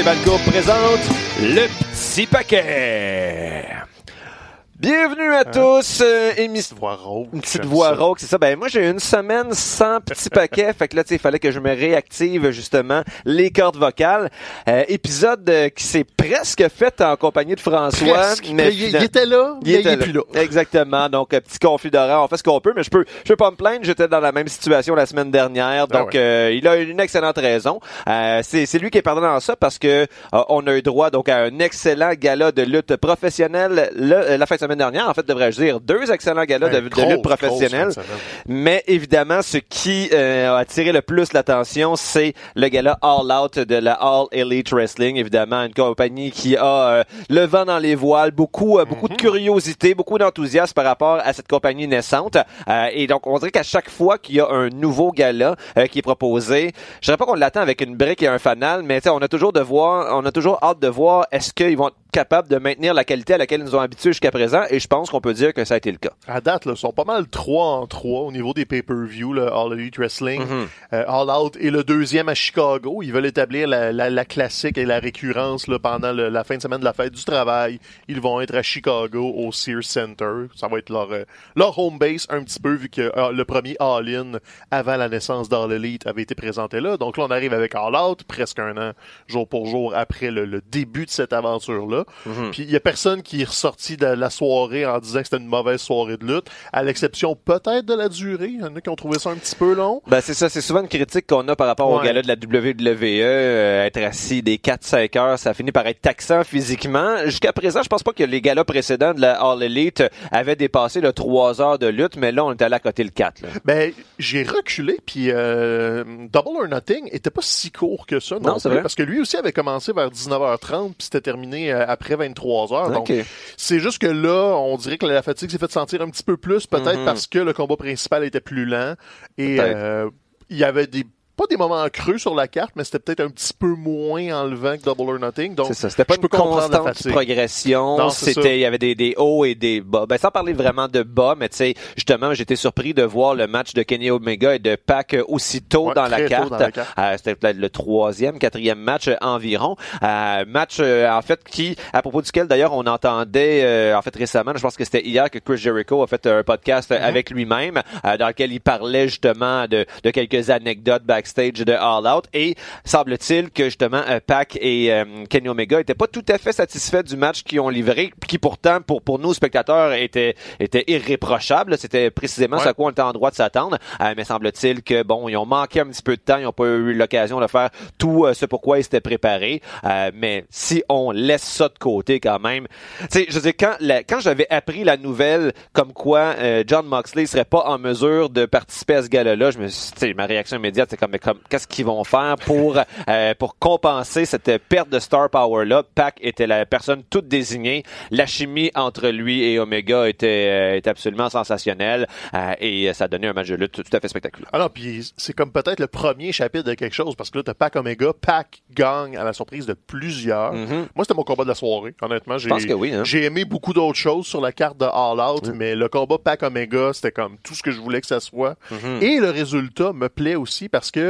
Balco présente le petit paquet. Bienvenue à tous, euh, émission... voix rauque. Une petite voix rauque, c'est ça. Ben moi j'ai eu une semaine sans petit paquet, fait que là tu il fallait que je me réactive justement les cordes vocales. Euh, épisode euh, qui s'est presque fait en compagnie de François, Presque. mais il, il était là, il mais était il est plus là. Exactement. Donc, un petit conflit d'horaire. On fait ce qu'on peut, mais je peux, je peux pas me plaindre. J'étais dans la même situation la semaine dernière. Ah Donc, ouais. euh, il a une excellente raison. Euh, c'est, c'est lui qui est perdant dans ça parce que euh, on a eu droit donc à un excellent gala de lutte professionnelle le- euh, la fin de semaine dernière. En fait, devrais-je dire deux excellents galas de, Ouais, de grosse, lutte professionnelle. de. Mais évidemment, ce qui euh, a attiré le plus l'attention, c'est le gala All Out de la All Elite Wrestling. Évidemment, une compagnie qui a euh, le vent dans les voiles, beaucoup, euh, beaucoup de curiosité, beaucoup d'enthousiasme par rapport à cette compagnie naissante. Euh, et donc, on dirait qu'à chaque fois qu'il y a un nouveau gala euh, qui est proposé, je dirais pas qu'on l'attend avec une brique et un fanal, mais on a toujours de voir, on a toujours hâte de voir est-ce qu'ils vont être capables de maintenir la qualité à laquelle ils nous ont habitués jusqu'à présent. Et je pense qu'on peut dire que ça a été le cas. À date, là, ils sont pas mal 3 en 3 au niveau des pay-per-view, le All Elite Wrestling, Mhm. euh, All Out et le deuxième à Chicago. Ils veulent établir la, la, la classique et la récurrence là, pendant le- la fin de semaine de la fête du travail. Ils vont être à Chicago au Sears Center. Ça va être leur, euh, leur home base un petit peu vu que euh, le premier All-In avant la naissance d'All Elite avait été présenté là. Donc là, on arrive avec All Out, presque un an, jour pour jour, après le, le début de cette aventure-là. Puis il y a personne qui est ressorti de la soirée en disant que c'était une mauvaise soirée de lutte, à l'exception peut-être de la durée. Il y en a qui ont trouvé ça un petit peu long. Ben c'est ça, c'est souvent une critique qu'on a par rapport au Ouais. gala de la WWE, euh, être assis des 4-5 heures, ça finit par être taxant physiquement. Jusqu'à présent, je pense pas que les galas précédents de la All Elite avaient dépassé le 3 heures de lutte, mais là on est allé à côté le 4. Là. Ben, j'ai reculé, puis euh, Double or Nothing était pas si court que ça non, Non, c'est vrai. parce que lui aussi avait commencé vers 19h30, puis c'était terminé euh, après 23h. Donc, Ok. c'est juste que là, on dirait que la fatigue s'est fait sentir un petit peu plus, peut-être Mhm. parce que le combat principal était plus lent, et euh, il y avait des pas des moments creux sur la carte, mais c'était peut-être un petit peu moins enlevant que Double or Nothing. Donc, ça, c'était pas une constante progression, c'était il y avait des, des hauts et des bas. Ben sans parler vraiment de bas, mais tu sais justement, j'étais surpris de voir le match de Kenny Omega et de Pac euh, aussitôt Ouais, dans, la tôt carte. dans la carte. Euh, c'était peut-être le troisième, quatrième match environ. Euh, match euh, en fait qui, à propos duquel d'ailleurs on entendait euh, en fait récemment, je pense que c'était hier que Chris Jericho a fait un podcast Mhm. euh, avec lui-même euh, dans lequel il parlait justement de, de quelques anecdotes backstage de All Out et semble-t-il que justement euh, Pac et euh, Kenny Omega étaient pas tout à fait satisfaits du match qu'ils ont livré, qui pourtant pour pour nous spectateurs était était irréprochable. C'était précisément Ouais. ce à quoi on était en droit de s'attendre. Euh, mais semble-t-il que bon, ils ont manqué un petit peu de temps, ils n'ont pas eu l'occasion de faire tout euh, ce pourquoi ils s'étaient préparés. Euh, mais si on laisse ça de côté quand même, tu sais, je veux dire quand la- quand j'avais appris la nouvelle comme quoi John Moxley serait pas en mesure de participer à ce gala-là, je me suis, tu sais, ma réaction immédiate c'est comme, mais comme qu'est-ce qu'ils vont faire pour euh, pour compenser cette perte de star power là. Pac était la personne toute désignée. La chimie entre lui et Omega était euh, était absolument sensationnelle euh, et ça donnait un match de lutte tout, tout à fait spectaculaire. Alors, puis c'est comme peut-être le premier chapitre de quelque chose, parce que là, t'as Pac Omega, Pac gagne à la surprise de plusieurs. Mhm. Moi, c'était mon combat de la soirée, honnêtement. J'ai, oui. Hein? j'ai aimé beaucoup d'autres choses sur la carte de All Out, mais le combat Pac Omega, c'était comme tout ce que je voulais que ça soit. Mhm. Et le résultat me plaît aussi parce que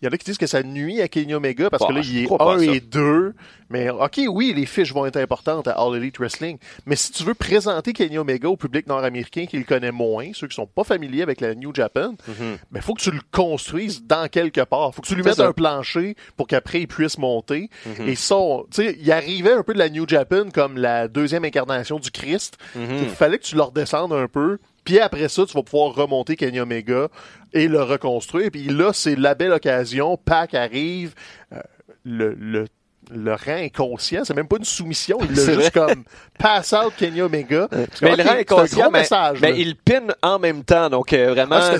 il y en a qui disent que ça nuit à Kenny Omega parce Bah, que là, je il est crois pas 1 à ça. et 2. Mais OK, oui, les fiches vont être importantes à All Elite Wrestling. Mais si tu veux présenter Kenny Omega au public nord-américain qui le connaît moins, ceux qui sont pas familiers avec la New Japan, Mhm. mais faut que tu le construises dans quelque part. Faut que tu lui mettes ça. un plancher pour qu'après il puisse monter. Mhm. Et ça, tu sais, il arrivait un peu de la New Japan comme la deuxième incarnation du Christ. Mhm. Il fallait que tu le redescendes un peu Puis après ça, tu vas pouvoir remonter Kenny Omega et le reconstruire. Puis là, c'est la belle occasion. Pac arrive, euh, le, le le rang inconscient, c'est même pas une soumission, il l'a juste comme pass out Kenny Omega. Mais le rang inconscient, mais, message, mais il pin en même temps, donc euh, vraiment, Ah,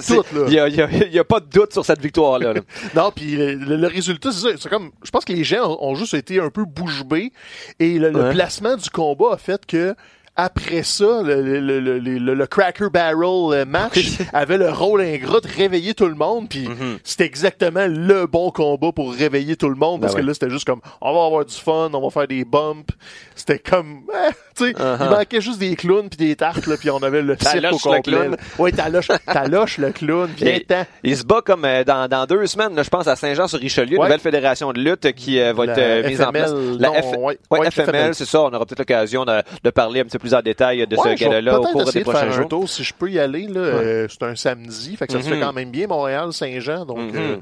il y a, y a- il y a pas de doute sur cette victoire-là. là. Non, puis le, résultat, c'est ça. C'est comme, je pense que les gens ont, ont juste été un peu bouche bée et le, le placement du combat a fait que après ça, le, le, le, le- Cracker Barrel euh, match avait le rôle ingrat de réveiller tout le monde, puis c'était exactement le bon combat pour réveiller tout le monde, parce Ben que ouais. là, c'était juste comme, on va avoir du fun, on va faire des bumps. C'était comme, eh, tu sais, Uh-huh. il manquait juste des clowns puis des tartes, là, puis on avait le cirque au complet. clown. Oui, taloche, taloche le clown, Et- ten Il se bat comme euh, dans, dans deux semaines, là, je pense, à Saint-Jean-sur-Richelieu, Ouais. nouvelle fédération de lutte qui euh, va La être euh, mise en place. non, La F- ouais, ouais, ouais, FML, FML. c'est ça. On aura peut-être l'occasion de, de parler un petit peu plus en détail de ce gala-là au cours des de prochains un jours. tour si je peux y aller. Là, Euh, c'est un samedi, fait que ça se fait Mhm. quand même bien, Montréal, Saint-Jean. Donc, Mhm. euh,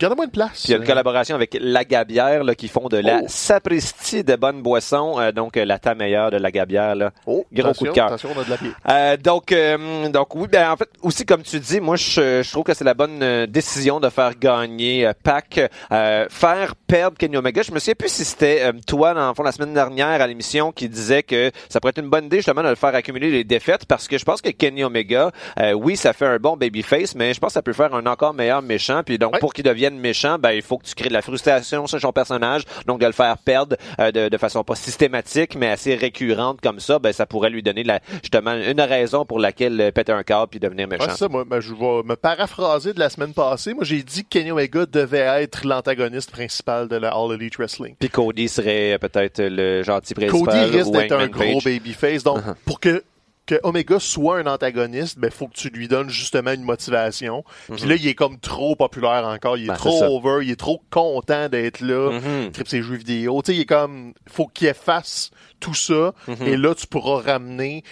gardez-moi une place. Puis il y a une collaboration avec La Gabière là, qui font de la Oh. sapristi de bonnes boissons, euh, donc euh, la ta meilleure de La Gabière. Là. Oh, Gros coup de cœur. Attention, on a de la pied. Euh, donc, euh, donc oui, ben en fait aussi comme tu dis, moi je, je trouve que c'est la bonne euh, décision de faire gagner euh, Pac, euh, faire perdre Kenny Omega. Je me souviens plus si c'était euh, toi dans le fond la semaine dernière à l'émission qui disait que ça pourrait être une bonne idée justement de le faire accumuler les défaites parce que je pense que Kenny Omega, euh, oui, ça fait un bon babyface, mais je pense que ça peut faire un encore meilleur méchant. Puis donc Ouais. pour qu'il devienne méchant, ben il faut que tu crées de la frustration sur son personnage, donc de le faire perdre euh, de, de façon pas systématique mais assez récurrente comme ça, ben ça pourrait lui donner la, justement une raison pour laquelle euh, péter un câble puis devenir méchant. Ouais, ça, moi, ben, je vais me paraphraser de la semaine passée. Moi, j'ai dit que Kenny Omega devait être l'antagoniste principal de la All Elite Wrestling. Puis Cody serait euh, peut-être le gentil principal. Cody risque d'être un gros babyface. Donc, Uh-huh. pour que, que Omega soit un antagoniste, ben, faut que tu lui donnes justement une motivation. Puis là, il est comme trop populaire encore. Il est Ben, trop over. Il est trop content d'être là. Mhm. Il tripe ses jeux vidéo. Tu sais, il est comme, faut qu'il efface tout ça. Mhm. Et là, tu pourras ramener,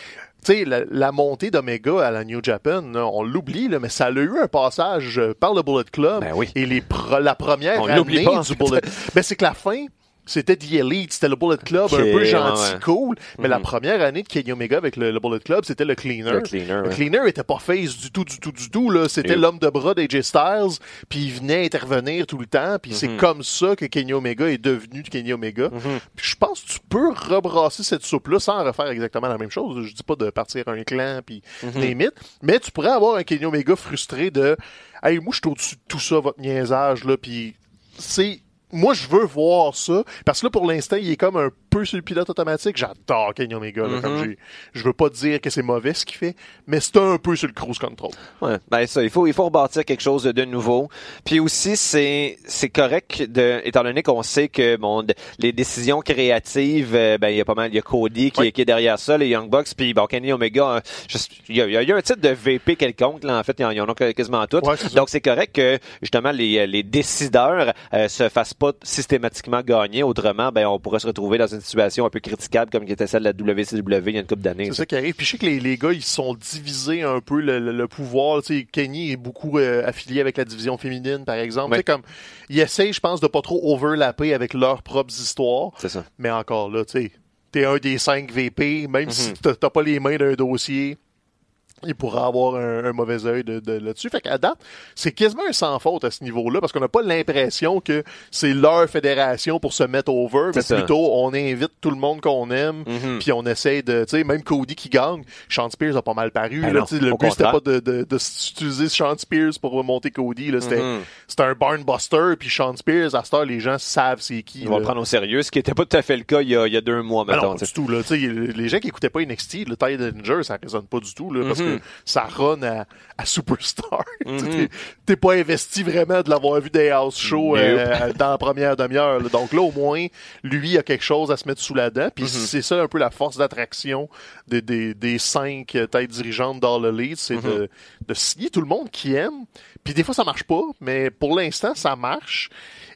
tu sais, la, la montée d'Omega à la New Japan, on l'oublie, mais ça a eu un passage par le Bullet Club. Ben oui. Et les la première On l'oublie année pas, du. Bullet Ben, c'est que la fin, c'était The Elite, c'était le Bullet Club, un peu gentil, ouais. cool. Mais la Mhm. première année de Kenny Omega avec le, le Bullet Club, c'était le Cleaner. Le cleaner, Le ouais. Cleaner était pas face du tout, du tout, du tout. Là, c'était l'homme de bras d'AJ Styles, puis il venait intervenir tout le temps. Puis c'est Mhm. comme ça que Kenny Omega est devenu Kenny Omega. Puis je pense que tu peux rebrasser cette soupe-là sans refaire exactement la même chose. Je dis pas de partir un clan puis Mhm. des mythes, mais tu pourrais avoir un Kenny Omega frustré de Hey, moi je suis au-dessus de tout ça, votre niaisage, là, puis c'est. Moi, je veux voir ça. Parce que là, pour l'instant, il est comme un peu sur le pilote automatique. J'adore Kenny Omega. là, comme j'ai- je veux pas dire que c'est mauvais ce qu'il fait, mais c'est un peu sur le cruise control. Ouais, ben ça, il faut il faut rebâtir quelque chose de nouveau. Puis aussi c'est c'est correct de étant donné qu'on sait que bon de- les décisions créatives euh, ben il y a pas mal il y a Cody qui, Oui. est, qui est derrière ça les Young Bucks puis bon Kenny Omega hein, il y, a, il y a- il y a un titre de VP quelconque là en fait ils en, ils en ont quasiment. Ouais, ça. Donc c'est correct que justement les les décideurs euh, se fassent pas systématiquement gagner autrement ben on pourrait se retrouver dans une situation un peu critiquable comme qui était celle de la WCW il y a une couple d'années. C'est ça. qui arrive. Puis je sais que les, les gars, ils sont divisés un peu le, le- le pouvoir. Tu sais, Kenny est beaucoup euh, affilié avec la division féminine, par exemple. Ouais. Tu sais, comme, ils essayent, je pense, de pas trop overlapper avec leurs propres histoires. C'est ça. Mais encore là, tu sais, t'es un des cinq VP, même Mhm. si t'as t'as pas les mains d'un dossier, il pourra avoir un, un mauvais œil de, de- là-dessus. Fait qu'à date, c'est quasiment un sans faute à ce niveau-là, parce qu'on n'a pas l'impression que c'est leur fédération pour se mettre over, mais ça. plutôt on invite tout le monde qu'on aime, Mhm. puis on essaie de, tu sais, même Cody qui gagne, Sean Spears a pas mal paru. Ben là, non, le but c'était pas de, de, de s'utiliser Sean Spears pour remonter Cody, c'était Mhm. c'était un barnbuster, puis Sean Spears, à cette heure, les gens savent c'est qui. On va là. le prendre au sérieux, ce qui était pas tout à fait le cas il y a, il y a deux mois maintenant. non, pas du tout. Là. Les gens qui écoutaient pas NXT, le Tide Danger, ça résonne pas du tout, là, parce Mhm. Que ça run à, à Superstar. Mhm. T'es- T'es pas investi vraiment de l'avoir vu des house shows Nope. euh, dans la première demi-heure. là. Donc là, au moins, lui a quelque chose à se mettre sous la dent. Puis Mhm. c'est ça un peu la force d'attraction des, des, des cinq euh, têtes dirigeantes dans le lead, c'est Mhm. de, de signer tout le monde qui aime. Puis des fois, ça marche pas, mais pour l'instant, ça marche.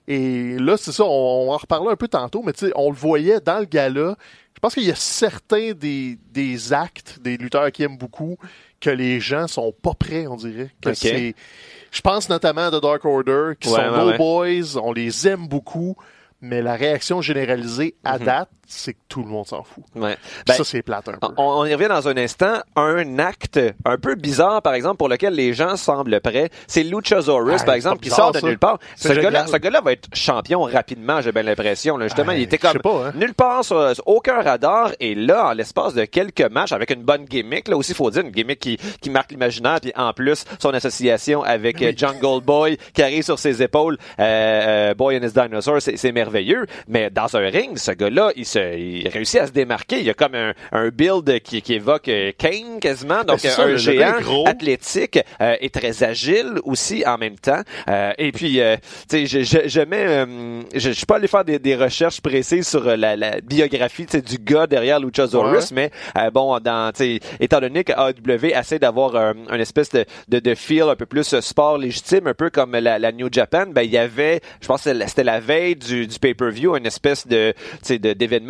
Et là, c'est ça, on, on en reparlait un peu tantôt, mais tu sais, on le voyait dans le gala. Je pense qu'il y a certains des, des actes des lutteurs qui aiment beaucoup que les gens sont pas prêts, on dirait. Que je pense notamment à The Dark Order, qui Ouais, sont ouais, ouais. boys, on les aime beaucoup, mais la réaction généralisée à Mhm. date, c'est que tout le monde s'en fout. Ouais. Ben, ça, c'est plate un peu. On, on y revient dans un instant. Un acte un peu bizarre, par exemple, pour lequel les gens semblent prêts, c'est Luchasaurus, Ah, par exemple, qui sort de ça. nulle part. Ce gars-là, ce gars-là va être champion rapidement, j'ai bien l'impression. là. Justement, il était comme pas, hein. nulle part sur, sur aucun radar. Et là, en l'espace de quelques matchs, avec une bonne gimmick, là aussi, faut dire, une gimmick qui, qui marque l'imaginaire, puis en plus, son association avec Oui. euh, Jungle Boy, qui arrive sur ses épaules, euh, euh, Boy and his Dinosaur, c'est c'est merveilleux. Mais dans un ring, ce gars-là, il, se, il réussit à se démarquer. Il y a comme un, un build qui, qui évoque euh, Kane quasiment, donc c'est ça, un géant gros. athlétique euh, et très agile aussi en même temps. Euh, et puis, euh, tu sais, je, je, je mets, euh, je, je suis pas allé faire des, des recherches précises sur euh, la, la biographie du gars derrière Luchasaurus, mais euh, bon, dans, étant donné que AEW essaie d'avoir une espèce de, de, de feel un peu plus sport légitime, un peu comme la, la New Japan, ben il y avait, je pense que c'était la- veille du, du pay-per-view, une espèce de, tu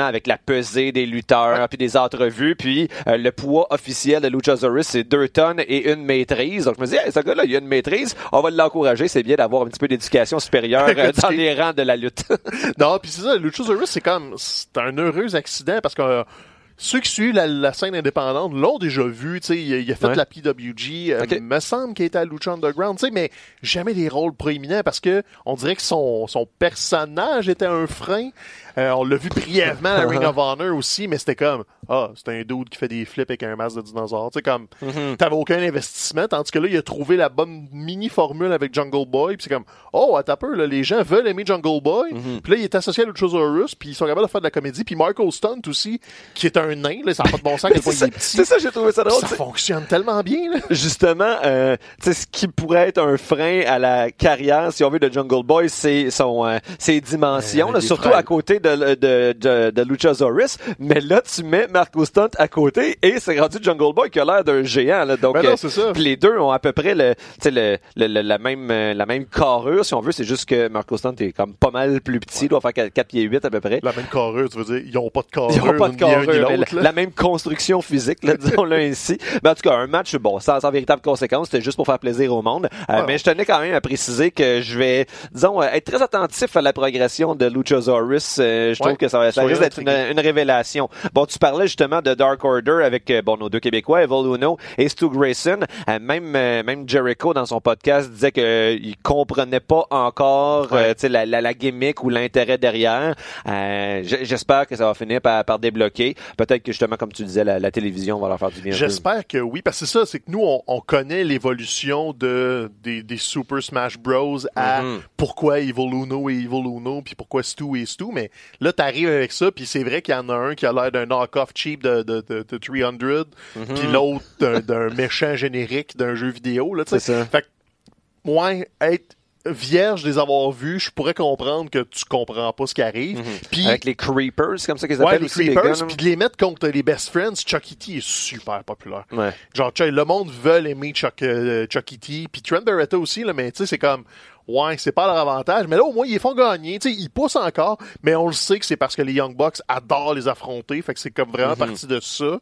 avec la pesée des lutteurs, puis des entrevues, puis euh, le poids officiel de Luchasaurus, c'est deux tonnes et une maîtrise. Donc je me dis, hey, ce gars-là, il a une maîtrise, on va l'encourager, c'est bien d'avoir un petit peu d'éducation supérieure euh, dans les rangs de la lutte. Non, puis c'est ça, Luchasaurus, c'est comme, c'est un heureux accident parce que ceux qui suivent la, la scène indépendante l'ont déjà vu, tu sais, il, a- il a fait Ouais. la PWG, euh, me semble qu'il était à Lucha Underground, tu sais, mais jamais des rôles proéminents parce que on dirait que son, son personnage était un frein. Euh, on l'a vu brièvement à Ring of Honor aussi, mais c'était comme, ah, c'est un dude qui fait des flips avec un masque de dinosaure, tu sais, comme, t'avais aucun investissement, tandis que là, il a trouvé la bonne mini-formule avec Jungle Boy, puis c'est comme, oh, un peu, là, les gens veulent aimer Jungle Boy, puis là, il est associé à Luchasaurus, puis ils sont capables de faire de la comédie, puis Marco Stunt aussi, qui est un nain, là, ça n'a pas de bon sens, c'est ça, est petit. c'est ça, j'ai trouvé ça drôle. Ça fonctionne tellement bien, là. justement, euh, tu sais, ce qui pourrait être un frein à la carrière, si on veut, de Jungle Boy, c'est son, euh, ses dimensions, Euh, là, surtout frères. à côté de, de, de, de Luchasaurus. Mais là, tu mets Marco Stunt à côté et c'est rendu Jungle Boy qui a l'air d'un géant. Là, donc, Ben non, euh, c'est ça. puis les deux ont à peu près le, tu sais, le, le- le- la même, euh, la même carrure, si on veut. C'est juste que Marco Stunt est comme pas mal plus petit. Il doit faire 4, pieds 8 à peu près. La même carrure, tu veux dire, ils ont pas de carrure, Ils n'ont pas de un carrure, mais la, même construction physique, là, disons-le ainsi. Mais en tout cas, un match, bon, sans, sans véritable conséquence, c'était juste pour faire plaisir au monde. Euh. Mais je tenais quand même à préciser que je vais, disons, euh, être très attentif à la progression de Luchasaurus. Euh, je trouve Ouais. que ça, va- risque d'être une, une révélation. Bon, tu parlais justement de Dark Order avec, euh, bon, nos deux Québécois, Evil Uno et Stu Grayson. Euh, même, euh, même Jericho, dans son podcast, disait qu'il comprenait pas encore, Ouais. euh, tu sais, la, la, la gimmick ou l'intérêt derrière. Euh, J'espère que ça va finir par, par débloquer. Peut-être que justement, comme tu disais, la, la télévision va leur faire du bien. J'espère que oui, parce que c'est ça, c'est que nous, on, on connaît l'évolution de, des, des Super Smash Bros. à Mhm. pourquoi Evil Uno et Evil Uno, puis pourquoi Stu et Stu, mais là, t'arrives avec ça, puis c'est vrai qu'il y en a un qui a l'air d'un knock-off cheap de, de, de, de 300, Mhm. puis l'autre d'un- méchant générique d'un jeu vidéo, là. C'est ça. Fait que, ouais, être vierge de les avoir vus, je pourrais comprendre que tu comprends pas ce qui arrive. Puis, Mhm. Avec les Creepers, c'est comme ça qu'ils ouais, appellent les aussi, Creepers, les puis de les mettre contre les Best Friends, Chucky T est super populaire. Ouais. Genre, le monde veut aimer Chuck, euh, Chucky T, puis Trent Beretta aussi, là, mais tu sais, c'est comme, ouais, c'est pas leur avantage, mais là, au moins, ils les font gagner, tu sais, ils poussent encore, mais on le sait que c'est parce que les Young Bucks adorent les affronter, fait que c'est comme vraiment partie de ça.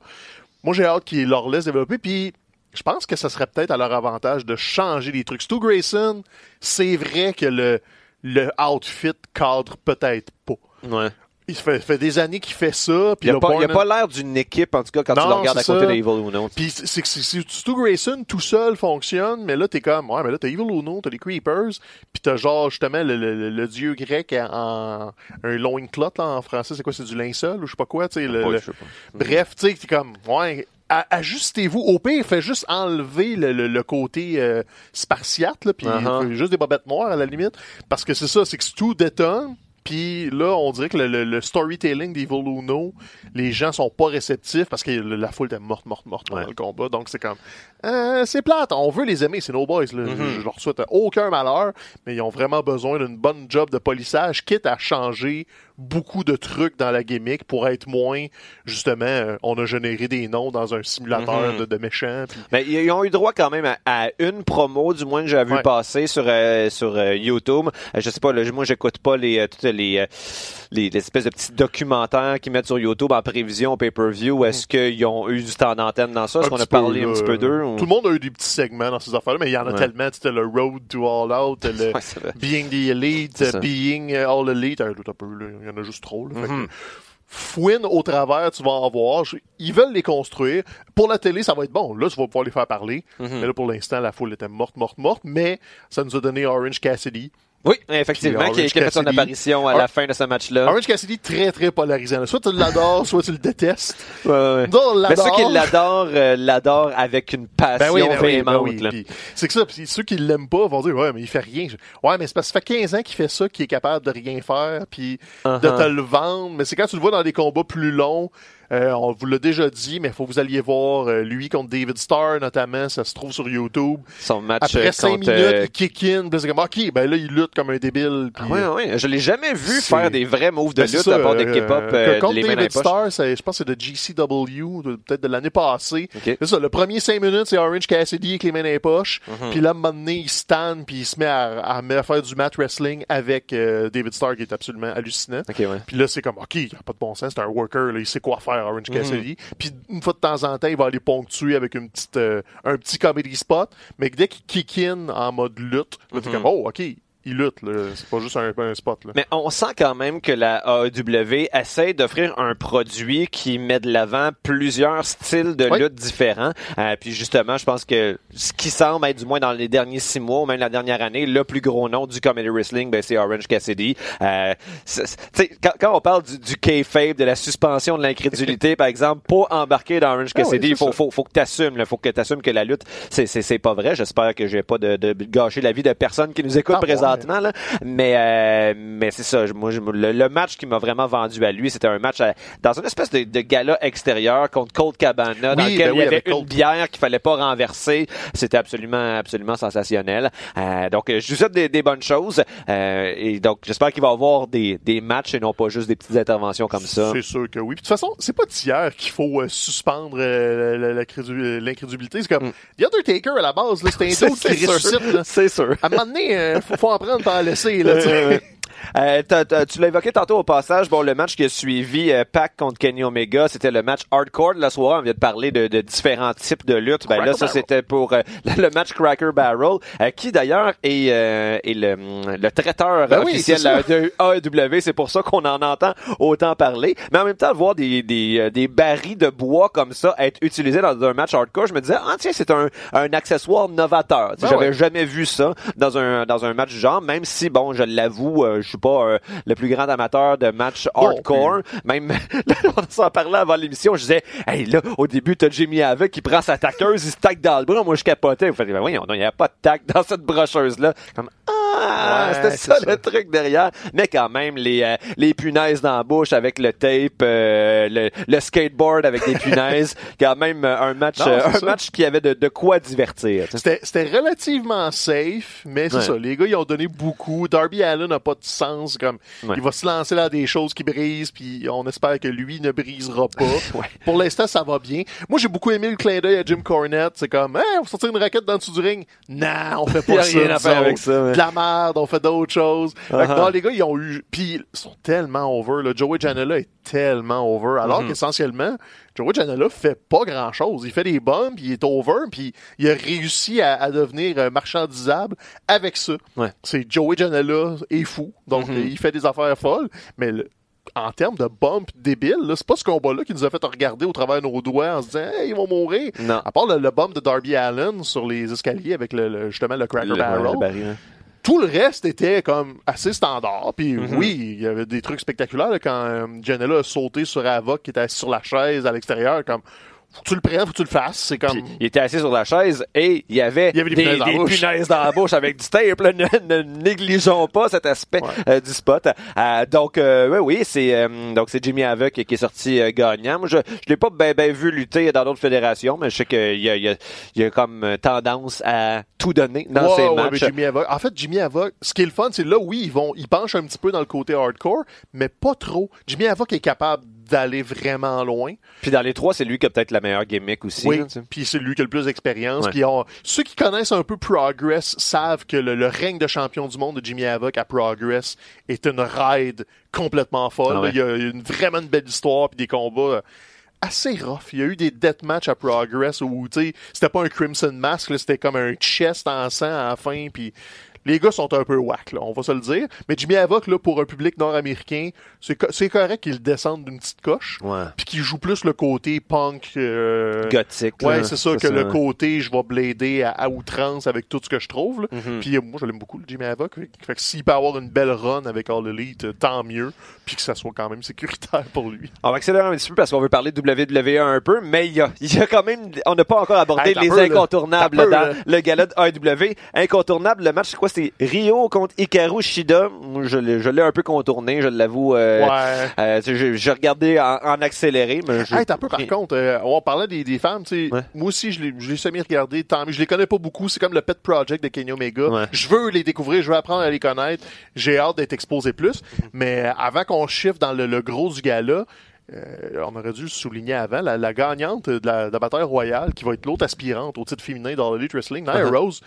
Moi, j'ai hâte qu'ils leur laissent développer, puis je pense que ça serait peut-être à leur avantage de changer les trucs. Stu Grayson, c'est vrai que le, le outfit cadre peut-être pas. Ouais. Il fait, fait des années qu'il fait ça, puis Il le a pas, l'air d'une équipe, en tout cas, quand tu le regardes à côté ça. de Evil Uno. Puis c'est que Stu Grayson tout seul fonctionne, mais là t'es comme ouais mais là t'as Evil Uno, t'as les Creepers, puis t'as genre justement le, le- le- le dieu grec en un loincloth là en français c'est quoi c'est du linceul ou je sais pas quoi tu sais le- Ouais, le- je sais pas. bref tu sais t'es comme ouais ajustez-vous au pire fait juste enlever le, le- le côté euh, spartiate là puis Uh-huh. juste des bobettes noires à la limite parce que c'est ça c'est que Stu détonne puis là, on dirait que le, le- le storytelling d'Evil Uno, les gens sont pas réceptifs parce que la foule était morte, morte, morte pendant Ouais. le combat. Donc c'est comme, euh, c'est plate. On veut les aimer, c'est nos boys. Là. Mm-hmm. je, je leur souhaite aucun malheur, mais ils ont vraiment besoin d'une bonne job de polissage, quitte à changer beaucoup de trucs dans la gimmick pour être moins, justement, euh, on a généré des noms dans un simulateur Mhm. de, de méchants. Mais ils ont eu droit quand même à, à une promo, du moins que j'avais vu Ouais. passer sur euh, sur euh, YouTube. Je sais pas, là, moi j'écoute pas les toutes les, les espèces de petits documentaires qu'ils mettent sur YouTube en prévision pay-per-view. Est-ce qu'ils ont eu du temps d'antenne dans ça? Est-ce qu'on a parlé un petit peu d'eux ou- Tout le monde a eu des petits segments dans ces affaires-là, mais il y en a Ouais. tellement. C'était le Road to All Out, le Ouais. Being the Elite. Being All Elite. Tout un peu, là. Il y en a juste trop. là. Fait que Mhm. fouine au travers, tu vas en voir. Ils veulent les construire. Pour la télé, ça va être bon. Là, tu vas pouvoir les faire parler. Mhm. Mais là, pour l'instant, la foule était morte, morte, morte. Mais ça nous a donné Orange Cassidy. Oui, effectivement, qui, qui a fait son apparition à Or- la fin de ce match-là. Orange Cassidy, très, très polarisant. Soit tu l'adores, soit tu le détestes. Ouais, ouais. Mais ceux qui l'adorent, euh, l'adorent avec une passion Ben oui, ben oui, ben véhémente. oui. Puis C'est que ça, puis ceux qui l'aiment pas vont dire ouais mais il fait rien. Ouais mais c'est parce que ça fait 15 ans qu'il fait ça, qu'il est capable de rien faire, puis de Uh-huh. te le vendre. Mais c'est quand tu le vois dans des combats plus longs, euh, on vous l'a déjà dit, mais faut que vous alliez voir euh, lui contre David Starr notamment, ça se trouve sur YouTube. Son match Après euh, 5 contre... minutes, euh, il kick in, puis c'est comme ok, ben là il lutte comme un débile. Puis, Ah ouais, ouais. Je l'ai jamais vu faire des vrais moves de Ben, lutte ça, à part de euh, K-pop, euh, contre les David. Starr, c'est- je pense que c'est de GCW, peut-être de l'année passée. C'est ça, le premier 5 minutes, c'est Orange Cassidy avec les mains dans les poches. Mhm. Puis là, à un moment donné, il stand, puis il se met à, à, à faire du mat wrestling avec euh, David Starr, qui est absolument hallucinant. Ok, ouais. Puis là, c'est comme, OK, il a pas de bon sens, c'est un worker, là, il sait quoi faire, Orange Mhm. Cassidy. Puis une fois de temps en temps, il va aller ponctuer avec une petite, euh, un petit comedy spot. Mais dès qu'il kick in en mode lutte, là, t'es Mhm. comme, oh, OK, il lutte. C'est pas juste un, un spot, là. Mais on sent quand même que la AEW essaie d'offrir un produit qui met de l'avant plusieurs styles de Oui. lutte différents. Euh, puis justement, je pense que ce qui semble être, du moins dans les derniers six mois, ou même la dernière année, le plus gros nom du comedy wrestling, ben, c'est Orange Cassidy. Euh, quand, quand on parle du, du kayfabe, de la suspension de l'incrédulité, par exemple, pour embarquer dans Orange Ah Cassidy, il faut, faut, faut que tu assumes, faut que tu assumes que la lutte, c'est, pas vrai. J'espère que je vais pas de, de gâcher la vie de personne qui nous écoute Ah, ouais. Présentement. Là. Mais, euh, mais c'est ça. Moi, je- le, le match qui m'a vraiment vendu à lui, c'était un match à- dans une espèce de, de gala extérieur contre Colt Cabana, dans lequel ben il y avait une Colt. bière qu'il fallait pas renverser. C'était absolument, absolument sensationnel. Euh, donc, je vous souhaite des, des bonnes choses. Euh, et donc, j'espère qu'il va y avoir des, des matchs et non pas juste des petites interventions comme ça. C'est sûr que oui. Puis de toute façon, c'est pas d'hier qu'il faut euh, suspendre euh, l'incrédulité. C'est comme The Undertaker à la base, c'était un doute qui ressuscite. C'est sûr. À un moment donné, euh, faut, faut en prendre par en laisser. Là, tu sais. Euh, t'as- t'as- tu l'as évoqué tantôt au passage. Bon, le match qui a suivi euh, Pac contre Kenny Omega, c'était le match hardcore de la soirée. On vient de parler de, de différents types de luttes. Ben là, ça c'était pour euh, le match Cracker Barrel, euh, qui d'ailleurs est, euh, est le, le traiteur Ben officiel de AEW. C'est pour ça qu'on en entend autant parler. Mais en même temps, voir des, des, des barils de bois comme ça être utilisés dans un match hardcore, je me disais, ah tiens, c'est un, un accessoire novateur. Ben J'avais ouais. jamais vu ça dans un dans un match du genre, même si bon, je l'avoue, je suis pas euh, le plus grand amateur de match Non hardcore. Même là, on s'en parlait avant l'émission, je disais, hey là, au début, t'as Jimmy Havoc qui prend sa tackeuse, il se tac dans le bras, moi je capotais. Vous faites, ben voyons, il n'y a pas de tac dans cette brocheuse là. Comme ah, Ouais, c'était ça, ça. le truc derrière. Mais quand même, les euh, les punaises dans la bouche avec le tape, euh, le, le skateboard avec des punaises, quand même euh, un match Non, euh, un ça. match qui avait de, de quoi divertir. C'était, c'était relativement safe, mais c'est Ouais. ça. Les gars, ils ont donné beaucoup. Darby Allen n'a pas de sens. Comme, Ouais. Il va se lancer dans des choses qui brisent, puis on espère que lui ne brisera pas. Ouais. Pour l'instant, ça va bien. Moi, j'ai beaucoup aimé le clin d'œil à Jim Cornette. C'est comme, hey, on va sortir une raquette dans le dessous du ring. Non, on fait pas ça. rien à faire avec ça, ouais. De la merde, on fait d'autres choses. Non, les gars, ils ont eu. Puis ils sont tellement over. Là. Joey Janela est tellement over. Alors Mm-hmm. qu'essentiellement, Joey Janela fait pas grand chose. Il fait des bombes, puis il est over, puis il a réussi à, à devenir euh, marchandisable avec ça. Ouais. C'est Joey Janela est fou. Donc, Mhm. euh, il fait des affaires folles, mais le- en termes de bump débile, c'est pas ce combat-là qui nous a fait regarder au travers de nos doigts en se disant hey, ils vont mourir. Non. À part le, le bump de Darby Allen sur les escaliers avec le, le- justement le Cracker Le- Barrel. Tout le reste était comme assez standard. Puis Mhm. oui, il y avait des trucs spectaculaires là, quand euh, Janela a sauté sur Avoc qui était assis sur la chaise à l'extérieur. Comme faut que tu le prennes, faut que tu le fasses. C'est comme Puis, il était assis sur la chaise et il y avait, Il y avait des des, punaises dans la des bouche. punaises dans la bouche avec du tape. là. Ne, ne négligeons pas cet aspect Ouais. euh, du spot. Euh, donc, euh, oui, oui, c'est euh, donc c'est Jimmy Havoc qui est sorti euh, gagnant. Moi, je je l'ai pas bien ben vu lutter dans d'autres fédérations, mais je sais qu'il y a, il y, a, il y a comme tendance à tout donner dans ses ouais, matchs. mais Jimmy Havoc. En fait, Jimmy Havoc, ce qui est le fun, c'est là, oui, ils vont, ils penchent un petit peu dans le côté hardcore, mais pas trop. Jimmy Havoc est capable d'aller vraiment loin. Puis dans les trois, c'est lui qui a peut-être la meilleure gimmick aussi. oui. Puis c'est lui qui a le plus d'expérience. Ouais. Puis on- ceux qui connaissent un peu Progress savent que le, le règne de champion du monde de Jimmy Havoc à Progress est une ride complètement folle. Ah ouais. Il y a une, vraiment une belle histoire puis des combats euh, assez rough. Il y a eu des deathmatchs à Progress où, tu sais, c'était pas un Crimson Mask, c'était comme un chest en sang à la fin, puis les gars sont un peu whack, là, on va se le dire. Mais Jimmy Havoc, là, pour un public nord-américain, c'est co- c'est correct qu'il descende d'une petite coche. Ouais. Puis qu'il joue plus le côté punk. euh, Gothique. Ouais, c'est ça, que le côté je vais blader à, à outrance avec tout ce que je trouve. Mhm. Puis euh, moi, je l'aime beaucoup, le Jimmy Havoc. Fait que- s'il peut avoir une belle run avec All Elite, euh, tant mieux. Puis que ça soit quand même sécuritaire pour lui. On va accélérer un petit peu parce qu'on veut parler de WWE un peu, mais il y a, y a quand même, on n'a pas encore abordé Hey, les peu, incontournables dans le gala de AEW. Incontournable, le match, c'est quoi? C'est Rio contre Hikaru Shida. Je l'ai, je l'ai un peu contourné, je l'avoue. euh, ouais. euh, tu sais, j'ai, j'ai regardé en, en accéléré, mais je... Hey, t'as peu par contre, euh, on parlait des, des femmes, tu sais. Ouais. Moi aussi, je l'ai, je l'ai semi-regardé, tant mieux. Je les connais pas beaucoup. C'est comme le pet project de Kenny Omega. Ouais. Je veux les découvrir, je veux apprendre à les connaître. J'ai hâte d'être exposé plus. Mm-hmm. Mais euh, avant qu'on chiffre dans le, le gros du gala, euh, on aurait dû le souligner avant, la, la gagnante de la, de la bataille royale, qui va être l'autre aspirante au titre féminin dans Elite Wrestling, Nia Uh-huh. Rose.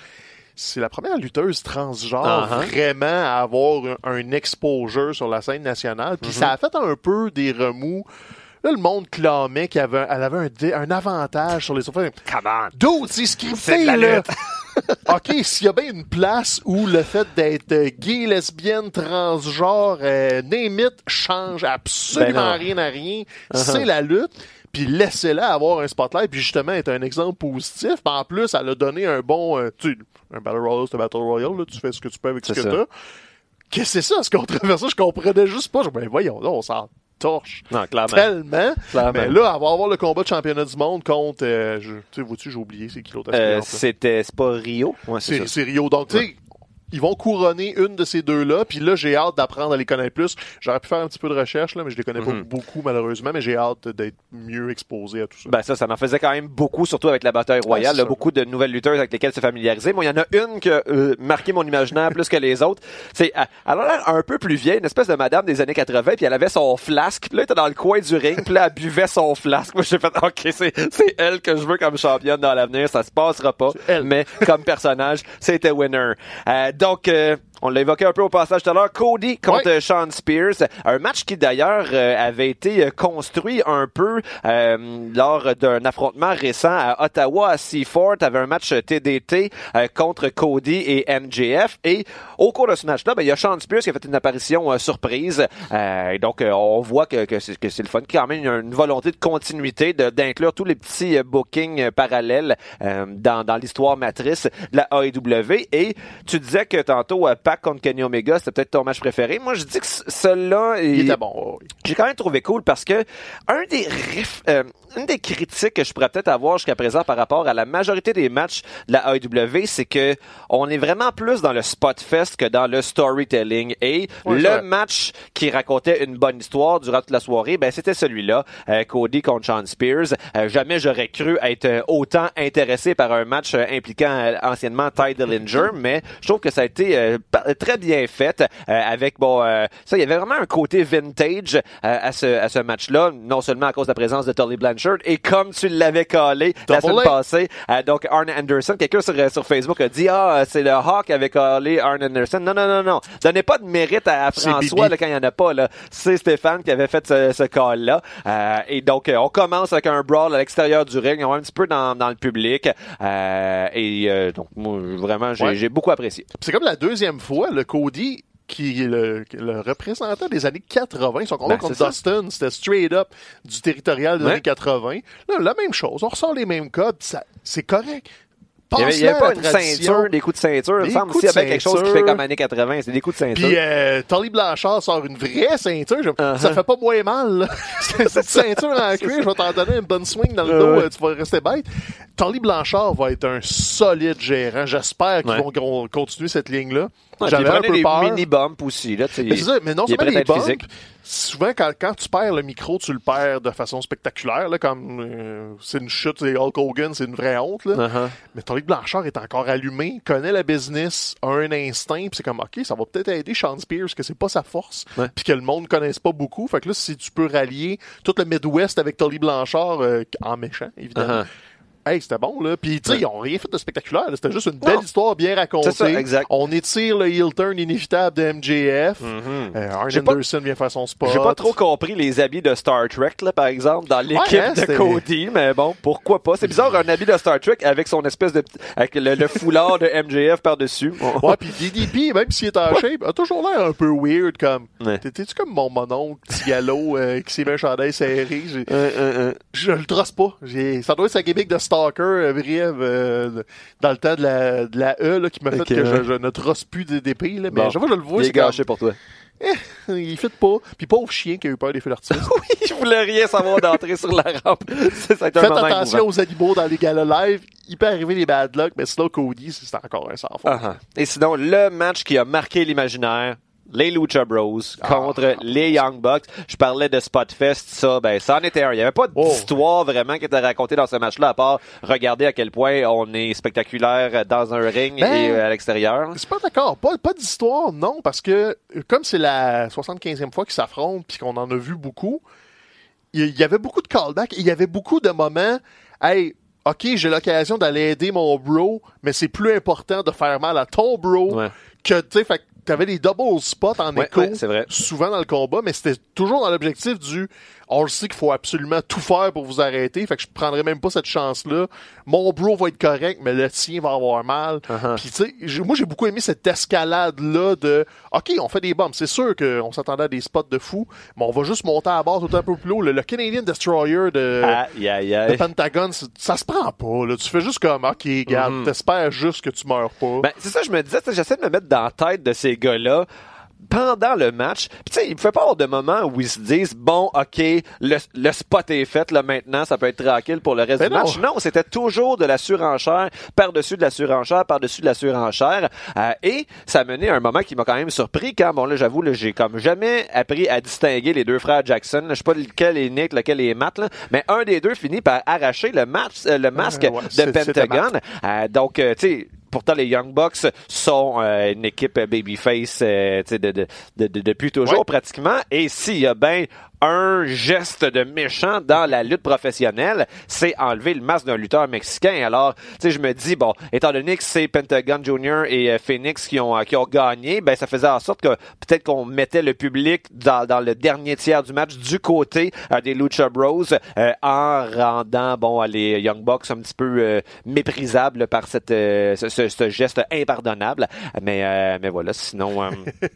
C'est la première lutteuse transgenre Uh-huh. vraiment à avoir un, un exposure sur la scène nationale. Mm-hmm. Puis ça a fait un peu des remous. Là, le monde clamait qu'elle avait, elle avait un, dé- un avantage sur les surfaces. Come on! D'autres, c'est scripté, là. lutte. OK, s'il y a bien une place où le fait d'être gay, lesbienne, transgenre, euh, change absolument Ben rien à rien, c'est la lutte. Puis laissez-la avoir un spotlight, puis justement être un exemple positif. En plus, elle a donné un bon... euh, tu un Battle Royale, c'est un Battle Royale, là, tu fais ce que tu peux avec ce que t'as. Qu'est-ce que c'est ça, ce controversé? Je comprenais juste pas. Je me ben voyons, là, on s'en torche Non, clairement. tellement. Clairement. Mais là, va avoir le combat de championnat du monde contre... euh, je- tu sais, vois-tu, j'ai oublié, c'est qui l'autre Euh, c'était, c'est pas Rio? Ouais, c'est Rio. Donc, tu sais, ils vont couronner une de ces deux-là. Puis là, j'ai hâte d'apprendre à les connaître plus. J'aurais pu faire un petit peu de recherche, là, mais je les connais Mhm. pas beaucoup, malheureusement. Mais j'ai hâte d'être mieux exposé à tout ça. Ben ça, ça m'en faisait quand même beaucoup, surtout avec la bataille royale. c'est là, beaucoup de nouvelles lutteuses avec lesquelles se familiariser. Moi, il y en a une qui a euh, marqué mon imaginaire plus que les autres. C'est, elle a l'air un peu plus vieille, une espèce de madame des années 80, puis elle avait son flasque. Puis là, elle était dans le coin du ring, puis là, elle buvait son flasque. Moi, j'ai fait, OK, c'est, elle que je veux comme championne dans l'avenir. Ça se passera pas. elle. Mais comme personnage, c'était winner. Euh, donc... euh, on l'a évoqué un peu au passage tout à l'heure. Cody contre. Sean Spears. Un match qui d'ailleurs euh, avait été euh, construit un peu euh, lors d'un affrontement récent à Ottawa à Seaford. avait un match TDT euh, contre Cody et MJF. Et au cours de ce match-là, ben, il y a Sean Spears qui a fait une apparition euh, surprise. Euh, et donc, euh, on voit que, que c'est le fun. Quand même, il y a une volonté de continuité, de- d'inclure tous les petits bookings parallèles euh, dans, dans l'histoire matrice de la AEW. Et tu disais que tantôt, Contre Kenny Omega, c'était peut-être ton match préféré. Moi, je dis que celui-là... Il était bon. oui. J'ai quand même trouvé cool parce que un des euh, une des critiques que je pourrais peut-être avoir jusqu'à présent par rapport à la majorité des matchs de la AEW, c'est que on est vraiment plus dans le spot fest que dans le storytelling. Et le match qui racontait une bonne histoire durant toute la soirée, ben c'était celui-là, euh, Cody contre Sean Spears. Euh, jamais j'aurais cru être autant intéressé par un match impliquant anciennement Ty Dillinger, mais je trouve que ça a été très bien fait euh, avec bon euh, ça il y avait vraiment un côté vintage euh, à ce à ce match-là, non seulement à cause de la présence de Tully Blanchard et comme tu l'avais calé la Double semaine A. passée, euh, donc Arn Anderson, quelqu'un sur, euh, sur Facebook a dit ah c'est le Hawk avec calé Arn Anderson. Non non non non, donnez pas de mérite à, François là, quand il y en a pas là. C'est Stéphane qui avait fait ce, ce call-là. Euh, et donc, euh, on commence avec un brawl à l'extérieur du ring. On va un petit peu dans, dans le public. Euh, et euh, donc, moi, vraiment, j'ai Ouais. j'ai beaucoup apprécié. C'est comme la deuxième fois, le Cody qui est le, le représentant des années 80. Son combat Ben, contre. Dustin, c'était straight up du territorial des Ouais. années 80. Là, la même chose. On ressort les mêmes codes. C'est correct. Il y avait, pas une ceinture, des coups de ceinture. Il me semble de avait quelque chose qui fait comme années 80, c'est des coups de ceinture. Puis euh, Tully Blanchard sort une vraie ceinture. Je- Uh-huh. Ça fait pas moins mal. cette ceinture en cuir. Je vais t'en donner une bonne swing dans le dos. ouais. euh, Tu vas rester bête. Tully Blanchard va être un solide gérant. J'espère qu'ils Ouais. vont continuer cette ligne-là. J'avais un peu des peur. mini bumps aussi là. tu sais, Mais c'est ça, mais non seulement les bumps, physique. souvent quand, quand tu perds le micro, tu le perds de façon spectaculaire, là, comme euh, c'est une chute, c'est Hulk Hogan, c'est une vraie honte. Là. Uh-huh. Mais Tony Blanchard est encore allumé, connaît la business, a un instinct, puis c'est comme ok, ça va peut-être aider Sean Spears, que c'est pas sa force, puis que le monde connaisse pas beaucoup. Fait que là, si tu peux rallier tout le Midwest avec Tolly Blanchard euh, en méchant, évidemment. Uh-huh. Hey, c'était bon, là. Puis, tu sais, ils ont rien fait de spectaculaire. là. C'était juste une belle Non. histoire bien racontée. C'est ça, exact. On étire le heel turn inévitable de MJF. Euh, Arn J'ai pas- Anderson vient faire son spot. J'ai pas trop compris les habits de Star Trek, là, par exemple, dans l'équipe Ouais, hein, de Cody, mais bon, pourquoi pas? C'est bizarre, un habit de Star Trek avec son espèce de, avec le, le foulard de MJF par-dessus. Ouais, puis DDP, même s'il est en shape, a toujours l'air un peu weird, comme... Ouais. T'étais-tu comme mon mononcle, petit galop, euh, qui s'est mis un chandail serré? Euh, euh, euh. Je le trosse pas. J'ai- Ça doit être sa gimmick de stalker euh, brève euh, dans le temps de la, de la E là, qui m'a fait que je, ouais. je ne trosse plus d'épée. Là, mais Bon. fois que je le vois, Il est comme, gâché pour toi. il fit pas. Puis pauvre chien qui a eu peur des feux d'artifice. Oui, je voulais rien savoir d'entrer sur la rampe. Ça, ça a été un Faites attention émouvant. aux animaux dans les galas live. Il peut arriver des bad luck, mais sinon Cody, c'est encore un sans ah. Et sinon, le match qui a marqué l'imaginaire, les Lucha Bros contre les Young Bucks. Je parlais de Spotfest, ça, ben, ça en était un. Il n'y avait pas Oh. d'histoire vraiment qui était racontée dans ce match-là, à part regarder à quel point on est spectaculaire dans un ring Ben, et euh, à l'extérieur. C'est pas d'accord. Pas, pas d'histoire, non, parce que comme c'est la 75e fois qu'ils s'affrontent puis qu'on en a vu beaucoup, il y, avait beaucoup de callbacks et il y avait beaucoup de moments, hey, ok, j'ai l'occasion d'aller aider mon bro, mais c'est plus important de faire mal à ton bro Ouais. que, tu sais, t'avais des double spots en Ouais, écho ouais, c'est vrai. souvent dans le combat, mais c'était toujours dans l'objectif du on le sait qu'il faut absolument tout faire pour vous arrêter, fait que je prendrais même pas cette chance-là. Mon bro va être correct, mais le tien va avoir mal. Uh-huh. Puis tu sais, moi j'ai beaucoup aimé cette escalade-là de OK, on fait des bombes. C'est sûr qu'on s'attendait à des spots de fou, mais on va juste monter à la base tout un peu plus haut. Le, le Canadian Destroyer de, Aïe, aïe, de aïe. Pentagon, ça se prend pas. Là. Tu fais juste comme OK, regarde, Mhm. t'espères juste que tu meurs pas. Ben, c'est ça, je me disais, j'essaie de me mettre dans la tête de ces gars-là pendant le match. Tu sais, il me fait pas avoir de moments où ils se disent bon, ok, le, le spot est fait là maintenant, ça peut être tranquille pour le reste Ben du non. match. Non, c'était toujours de la surenchère par-dessus de la surenchère par-dessus de la surenchère. Euh, et ça a mené à un moment qui m'a quand même surpris quand bon là, j'avoue, là, j'ai comme jamais appris à distinguer les deux frères Jackson. Je sais pas lequel est Nick, lequel est Matt, là, mais un des deux finit par arracher le match, euh, le masque ouais, de Pentagon. Euh, donc, euh, tu sais. Pourtant, les Young Bucks sont euh, une équipe euh, babyface euh, de, de, de- de- depuis toujours Ouais. pratiquement. Et s'il y a bien un geste de méchant dans la lutte professionnelle, c'est enlever le masque d'un lutteur mexicain. Alors, tu sais, je me dis, bon, étant donné que c'est Pentagon Jr. et euh, Phoenix qui ont, euh, qui ont gagné, ben ça faisait en sorte que peut-être qu'on mettait le public dans, dans le dernier tiers du match du côté euh, des Lucha Bros euh, en rendant, bon, les Young Bucks un petit peu euh, méprisables par cette, euh, ce, ce- ce geste impardonnable. Mais, euh, mais voilà, sinon... euh,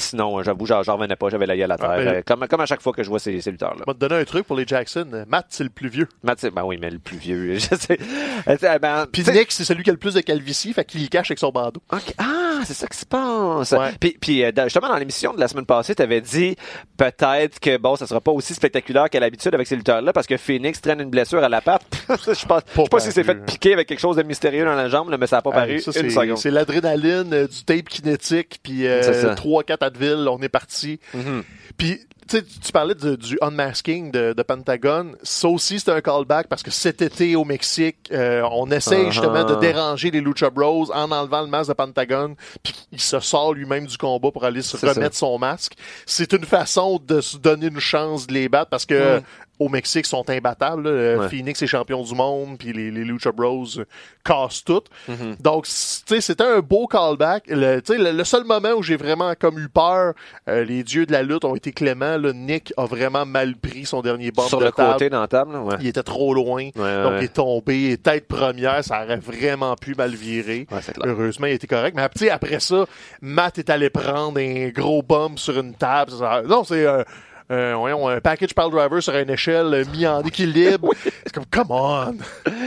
Sinon, j'avoue, j'en revenais pas, j'avais la gueule à terre. Ah, ben, comme, comme à chaque fois que je vois ces, ces lutteurs-là. Je vais te donner un truc pour les Jackson. Matt, c'est le plus vieux. Matt, c'est- ben oui, mais le plus vieux. Je sais. Euh, t'sais, ben, Puis Nick, c'est celui qui a le plus de calvitie, fait qu'il le cache avec son bandeau. Ah, c'est ça qui se passe. Ouais. Puis, puis euh, justement, dans l'émission de la semaine passée, tu avais dit peut-être que bon, ça sera pas aussi spectaculaire qu'à l'habitude avec ces lutteurs-là parce que Phoenix traîne une blessure à la patte. je pense, sais pas s'il s'est fait piquer avec quelque chose de mystérieux dans la jambe, là, mais ça a pas paru ça, une c'est, seconde. c'est l'adrénaline, euh, du tape kinétique, puis C'est euh, 3-4 Advil, on est parti. Mhm. Puis, tu tu parlais du, du unmasking de, de Pentagon. Ça aussi, c'était un callback parce que cet été au Mexique, euh, on essaye Uh-huh. justement de déranger les Lucha Bros en enlevant le masque de Pentagon, puis il se sort lui-même du combat pour aller se C'est remettre son masque. C'est une façon de se donner une chance de les battre parce que Mm. Au Mexique, sont imbattables. là. Euh, Ouais. Phoenix est champion du monde, puis les, les Lucha Bros euh, cassent tout. Mm-hmm. Donc, c- tu sais, c'était un beau callback. Le, tu sais, le, le seul moment où j'ai vraiment comme eu peur, euh, les dieux de la lutte ont été cléments. Là. Nick a vraiment mal pris son dernier bomb Sur de le table. côté dans la table, ouais. Il était trop loin. Ouais, donc, il est tombé. Tête première, ça aurait vraiment pu mal virer. Heureusement, il était correct. Mais après ça, Matt est allé prendre un gros bomb sur une table. Ça- Non, c'est euh, euh, voyons, un package pile driver sur une échelle euh, mis en équilibre. C'est comme, come on!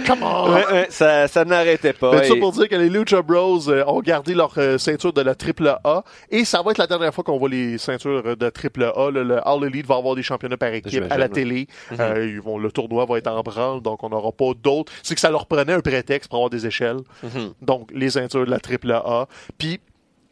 Come on! Ouais, ouais, ça, ça n'arrêtait pas. Mais tout ça Et- pour dire que les Lucha Bros euh, ont gardé leur euh, ceinture de la triple A et ça va être la dernière fois qu'on voit les ceintures de triple A. Le, le All Elite va avoir des championnats par équipe à la télé. Euh, ils vont, le tournoi va être en branle, donc on n'aura pas d'autres. C'est que ça leur prenait un prétexte pour avoir des échelles. Donc les ceintures de la triple A. Puis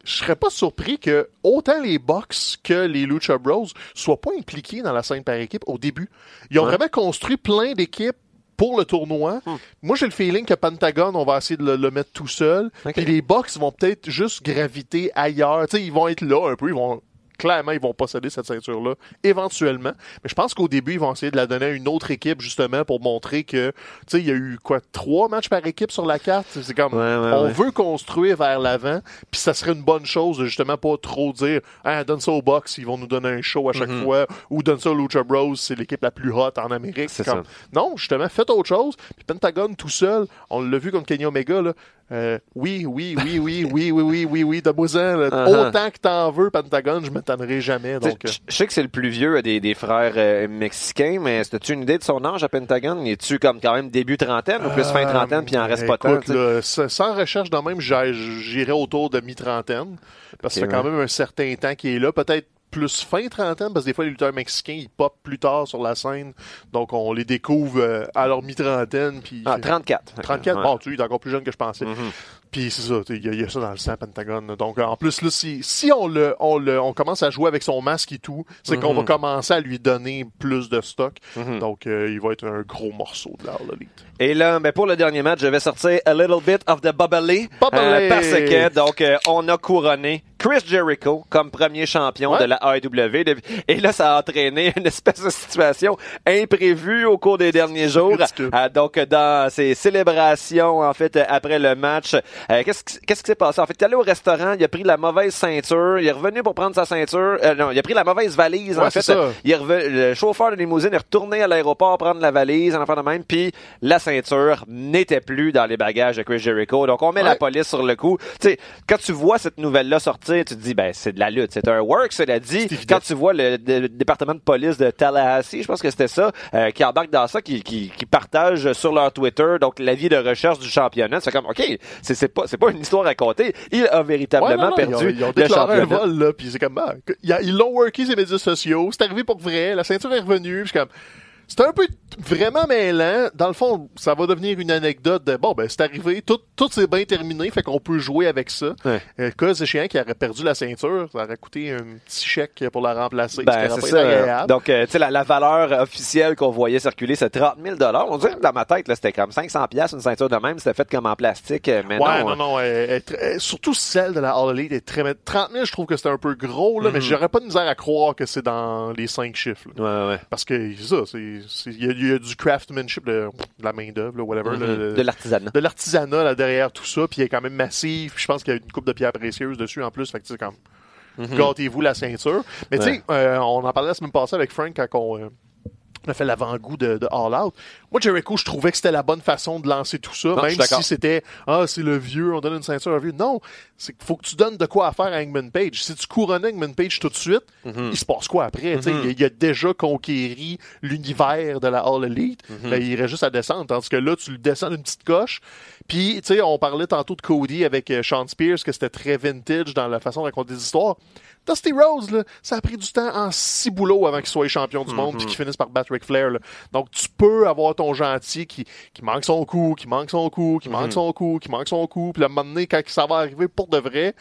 je serais pas surpris que autant les Bucks que les Lucha Bros soient pas impliqués dans la scène par équipe au début. Ils ont Ouais. vraiment construit plein d'équipes pour le tournoi. Moi, j'ai le feeling que Pentagon, on va essayer de le, le mettre tout seul. Puis les Bucks vont peut-être juste graviter ailleurs. Tu sais, ils vont être là un peu, ils vont clairement, ils vont posséder cette ceinture-là éventuellement. Mais je pense qu'au début, ils vont essayer de la donner à une autre équipe, justement, pour montrer que, tu sais, il y a eu, quoi, trois matchs par équipe sur la carte? C'est comme, Ouais, ouais, on ouais. veut construire vers l'avant, puis ça serait une bonne chose de justement pas trop dire, ah, donne ça au box, ils vont nous donner un show à chaque Mhm. fois, ou donne ça au Lucha Bros, c'est l'équipe la plus hot en Amérique. C'est comme, ça. non, justement, faites autre chose. Puis Pentagon tout seul, on l'a vu contre Kenny Omega, là. Euh, oui, oui, oui, oui, oui, oui, oui, oui, oui, donne-moi-en, là. Uh-huh. Autant que t'en veux, Pentagon, je m'étonnerai jamais. Donc, euh, Je je sais que c'est le plus vieux des, des frères euh, mexicains, mais as-tu une idée de son âge à Pentagon? Es-tu comme quand même début trentaine ou plus fin trentaine, puis il en reste pas tant? Euh, sans- recherche de même, j'irais autour de mi-trentaine. Parce que Ok, ça fait quand ouais. même un certain temps qu'il est là. Peut-être plus fin trentaine, parce que des fois, les lutteurs mexicains, ils pop plus tard sur la scène. Donc, on les découvre euh, à leur mi-trentaine. Puis Ah, 34. 34, Ouais. bon, tu est encore plus jeune que je pensais. Mhm. Puis c'est ça, il y, a- il y a ça dans le sang, Pentagon. là. Donc, en plus, là, si, si on, le, on, le, on commence à jouer avec son masque et tout, c'est qu'on va Mhm. commencer à lui donner plus de stock. Mhm. Donc, euh, il va être un gros morceau de l'art. Et là, ben pour le dernier match, je vais sortir a little bit of the bubbly. Bubbly! parce que, donc, euh, on a couronné Chris Jericho comme premier champion Ouais. de la AEW. Et là, ça a entraîné une espèce de situation imprévue au cours des derniers jours. Euh, donc, dans ces célébrations, en fait, après le match, euh, qu'est-ce qui s'est passé? En fait, il est allé au restaurant, il a pris la mauvaise ceinture, il est revenu pour prendre sa ceinture. Euh, non, il a pris la mauvaise valise, Ouais, en fait. Il est revenu, le chauffeur de limousine est retourné à l'aéroport prendre la valise, en affaire de même, puis la ceinture n'était plus dans les bagages de Chris Jericho. Donc, on met Ouais. la police sur le coup. Tu sais, quand tu vois cette nouvelle-là sortir, tu te dis, ben, c'est de la lutte. C'est un work, cela dit. Quand tu vois le, département de police de Tallahassee, je pense que c'était ça, euh, qui embarque dans ça, qui, qui, qui partage sur leur Twitter, donc l'avis de recherche du championnat. C'est comme, OK, c'est c'est pas, c'est pas une histoire à compter. Il a Ouais, véritablement non, non, perdu Ils ont, ils ont le déclaré un championnat. vol, là, puis c'est comme, ah, ils l'ont worké ses médias sociaux, c'est arrivé pour vrai, la ceinture est revenue, puis comme, c'est un peu vraiment mêlant. Dans le fond, ça va devenir une anecdote de, bon, ben, c'est arrivé, tout, tout s'est bien terminé, fait qu'on peut jouer avec ça. Ouais. Euh, cas échéant qui aurait perdu la ceinture, ça aurait coûté un petit chèque pour la remplacer, Ben, c'est ça. agréable. Donc, euh, tu sais, la, la valeur officielle qu'on voyait circuler, c'est 30 000 On dirait que dans ma tête, là, c'était comme 500 pièces une ceinture de même. C'était fait comme en plastique. euh, Mais ouais, non, non, non, elle- elle- surtout celle de la All Elite est très, 30 000, je trouve que c'est un peu gros, là, mais Mhm. j'aurais pas de misère à croire que c'est dans les cinq chiffres, là. Ouais, ouais. Parce que ça, c'est- il y, a- il y a du craftsmanship, de, de la main-d'œuvre, whatever. Mhm. le- De l'artisanat. de l'artisanat là, derrière tout ça, puis il est quand même massif. Je pense qu'il y a une coupe de pierres précieuses dessus en plus. Fait que sais, comme, gâtez-vous la ceinture. Mais tu sais, euh, on en parlait la semaine passée avec Frank quand on, euh, on a fait l'avant-goût de, de All Out. Moi, Jericho, je trouvais que c'était la bonne façon de lancer tout ça, même si c'était Ah, c'est le vieux, on donne une ceinture à vieux. Non, c'est qu'il faut que tu donnes de quoi à faire à Hangman Page. Si tu couronnes Hangman Page tout de suite, Mhm. il se passe quoi après? Tu sais, il, a- il a déjà conquéri l'univers de la All Elite. Mhm. Ben, il irait juste à descendre. Tandis que là, tu le descends d'une petite coche. Puis, tu sais, on parlait tantôt de Cody avec euh, Sean Spears, que c'était très vintage dans la façon de raconter des histoires. Dusty Rose, là, ça a pris du temps en six boulots avant qu'il soit champion du monde puis qu'il finisse par battre Ric Flair. là. Donc, tu peux avoir ton gentil qui, qui manque son coup, qui manque son coup, qui manque son coup, qui manque son coup. Puis à un moment donné, quand ça va arriver pour de vrai,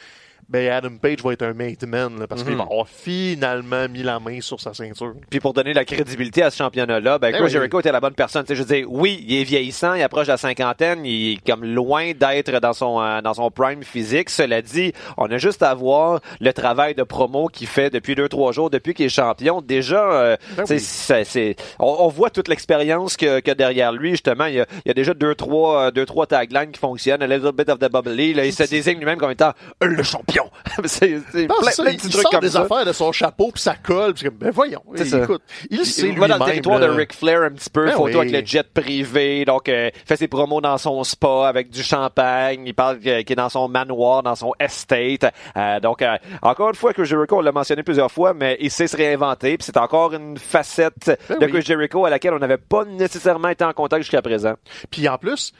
ben Adam Page va être un made man là, parce qu'il va avoir finalement mis la main sur sa ceinture. Puis pour donner la crédibilité à ce championnat-là, ben, Ben Chris oui. Jericho était la bonne personne. Tu sais, je veux dire, oui, il est vieillissant, il approche la cinquantaine, il est comme loin d'être dans son euh, dans son prime physique. Cela dit, on a juste à voir le travail de promo qu'il fait depuis deux trois jours, depuis qu'il est champion. Déjà, euh, Ben tu sais, oui. c'est- c'est- on, on voit toute l'expérience que, que derrière lui. Justement, il y a, il y a déjà deux trois euh, deux trois taglines qui fonctionnent. A little bit of the bubbly. Là, il se désigne lui-même comme étant le champion. c'est c'est plein, de petits trucs comme des ça. affaires de son chapeau puis ça colle. Ben voyons. C'est ça. Écoute, il sait dans le territoire là. de Ric Flair un petit peu, Ben photo oui. avec le jet privé, donc euh, fait ses promos dans son spa avec du champagne, il parle qu'il est dans son manoir, dans son estate. Euh, donc euh, encore une fois que Jericho on l'a mentionné plusieurs fois, mais il sait se réinventer, puis c'est encore une facette Ben de oui. Jericho à laquelle on n'avait pas nécessairement été en contact jusqu'à présent. Puis en plus,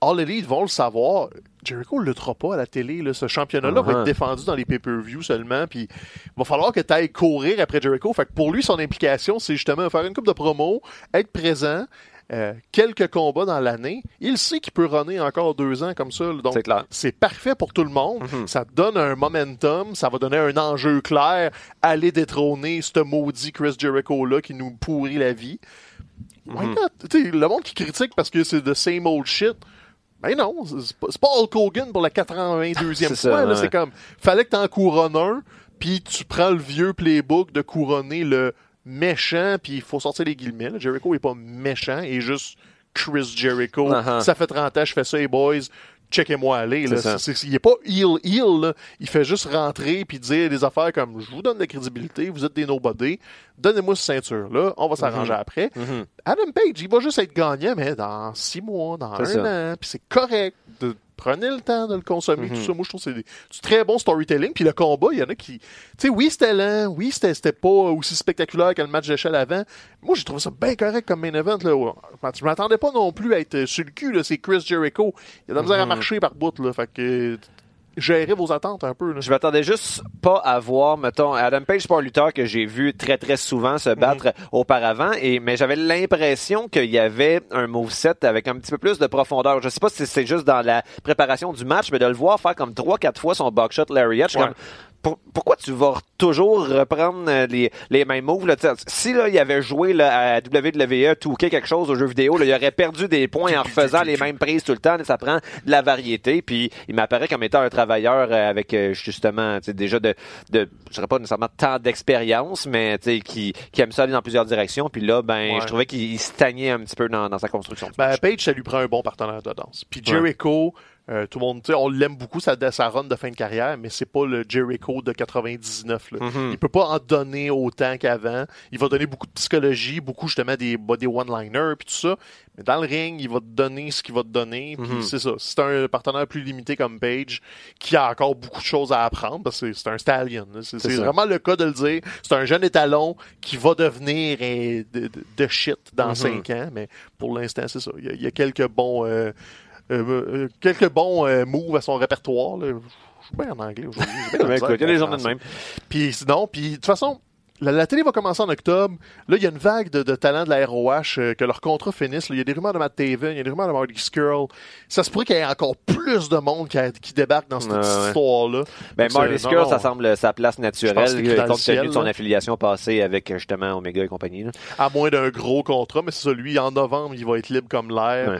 All Elite vont le savoir. Jericho ne luttera pas à la télé. Là. Ce championnat-là va Uh-huh. être défendu dans les pay-per-views seulement. Puis il va falloir que tu ailles courir après Jericho. Fait que pour lui, son implication, c'est justement faire une coupe de promo, être présent, euh, quelques combats dans l'année. Il sait qu'il peut runner encore deux ans comme ça. là. Donc C'est parfait pour tout le monde. Ça te donne un momentum, ça va donner un enjeu clair. Aller détrôner ce maudit Chris Jericho-là qui nous pourrit la vie. Sais, le monde qui critique parce que c'est the same old shit. Ben non, c'est pas, pas Hulk Hogan pour la 82e C'est fois. ça, là. ouais. C'est comme, fallait que t'en couronnes un, puis tu prends le vieux playbook de couronner le méchant, puis il faut sortir les guillemets. là. Jericho est pas méchant, il est juste Chris Jericho. Uh-huh. Ça fait 30 ans, je fais ça, hey boys. Checkez-moi aller. là. C'est. C'est- il est pas heel. là. Il fait juste rentrer puis dire des affaires comme je vous donne de la crédibilité, vous êtes des nobody, donnez-moi cette ceinture là, on va s'arranger après. Mhm. Adam Page, il va juste être gagnant, mais dans six mois, dans C'est un ça. an, puis c'est correct. De, prenez le temps de le consommer, Mhm. tout ça. Moi, je trouve que c'est du très bon storytelling. Puis le combat, il y en a qui... Tu sais, oui, c'était lent, oui, c'était pas aussi spectaculaire que le match d'échelle avant. Moi, j'ai trouvé ça bien correct comme main event. Là. Je m'attendais pas non plus à être sur le cul. C'est Chris Jericho. Il a de la misère à Mhm. marcher par bout. Là. Fait que... Gérez vos attentes un peu. Là. Je m'attendais juste pas à voir, mettons, Adam Page, c'est un lutteur que j'ai vu très très souvent se battre auparavant, et mais j'avais l'impression qu'il y avait un moveset avec un petit peu plus de profondeur. Je sais pas si c'est juste dans la préparation du match, mais de le voir faire comme trois quatre fois son je suis Ouais. comme, pour- pourquoi tu vas toujours reprendre euh, les, les mêmes moves? Là, si là, il avait joué là, à WWE, touqué quelque chose au jeu vidéo, là, il aurait perdu des points en refaisant les mêmes prises tout le temps. Ça prend de la variété. Puis il m'apparaît comme étant un travailleur euh, avec euh, justement tu sais, déjà de, de je dirais pas nécessairement tant d'expérience, mais qui, qui aime ça aller dans plusieurs directions. Puis là, ben, Ouais. je trouvais qu'il stagnait un petit peu dans, dans sa construction. Ben. Page, ça lui prend un bon partenaire de danse. Puis Ouais. Euh, tout le monde, tu sais, on l'aime beaucoup, sa, sa run de fin de carrière, mais c'est pas le Jericho de 99. Là. Mhm. Il peut pas en donner autant qu'avant. Il va donner beaucoup de psychologie, beaucoup justement des, bah, des one-liners, puis tout ça. Mais dans le ring, il va te donner ce qu'il va te donner. Puis Mhm. c'est ça. C'est un partenaire plus limité comme Page, qui a encore beaucoup de choses à apprendre, parce que c'est c'est un stallion. là. C'est vraiment le cas de le dire. C'est un jeune étalon qui va devenir euh, de, shit dans Mhm. cinq ans, mais pour l'instant, c'est ça. Il y, a, il y a quelques bons, euh, euh, euh, quelques bons euh, moves à son répertoire. là. Je suis bien en anglais aujourd'hui. Ben, il y a des journées de même. Puis sinon, puis de toute façon, la, la télé va commencer en octobre. Là, il y a une vague de, de talents de la ROH euh, que leur contrat finisse. Il y a des rumeurs de Matt Taven, il y a des rumeurs de Marty Skrull. Ça se pourrait qu'il y ait encore plus de monde qui, a- qui débarque dans cette Ouais, histoire-là. Ben, Marty Skrull, ça semble sa place naturelle, compte tenu de son là. affiliation passée avec justement Omega et compagnie. là. À moins d'un gros contrat, mais c'est ça, lui, en novembre, il va être libre comme l'air. Ouais.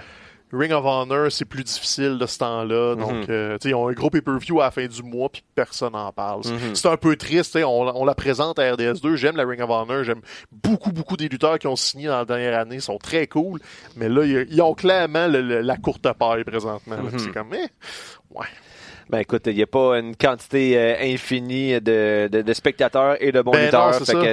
Ring of Honor, c'est plus difficile de ce temps-là. Donc, Mhm. euh, tu sais, ils ont un gros pay-per-view à la fin du mois, puis personne n'en parle. C'est- Mhm. C'est un peu triste. tu sais, On, on la présente à RDS2. J'aime la Ring of Honor. J'aime beaucoup, beaucoup des lutteurs qui ont signé dans la dernière année. Ils sont très cool. Mais là, ils, ont clairement le- le- la courte paille présentement. Mhm. C'est comme, eh, ouais. Ben écoute, il n'y a pas une quantité euh, infinie de, de, de spectateurs et de bons Ben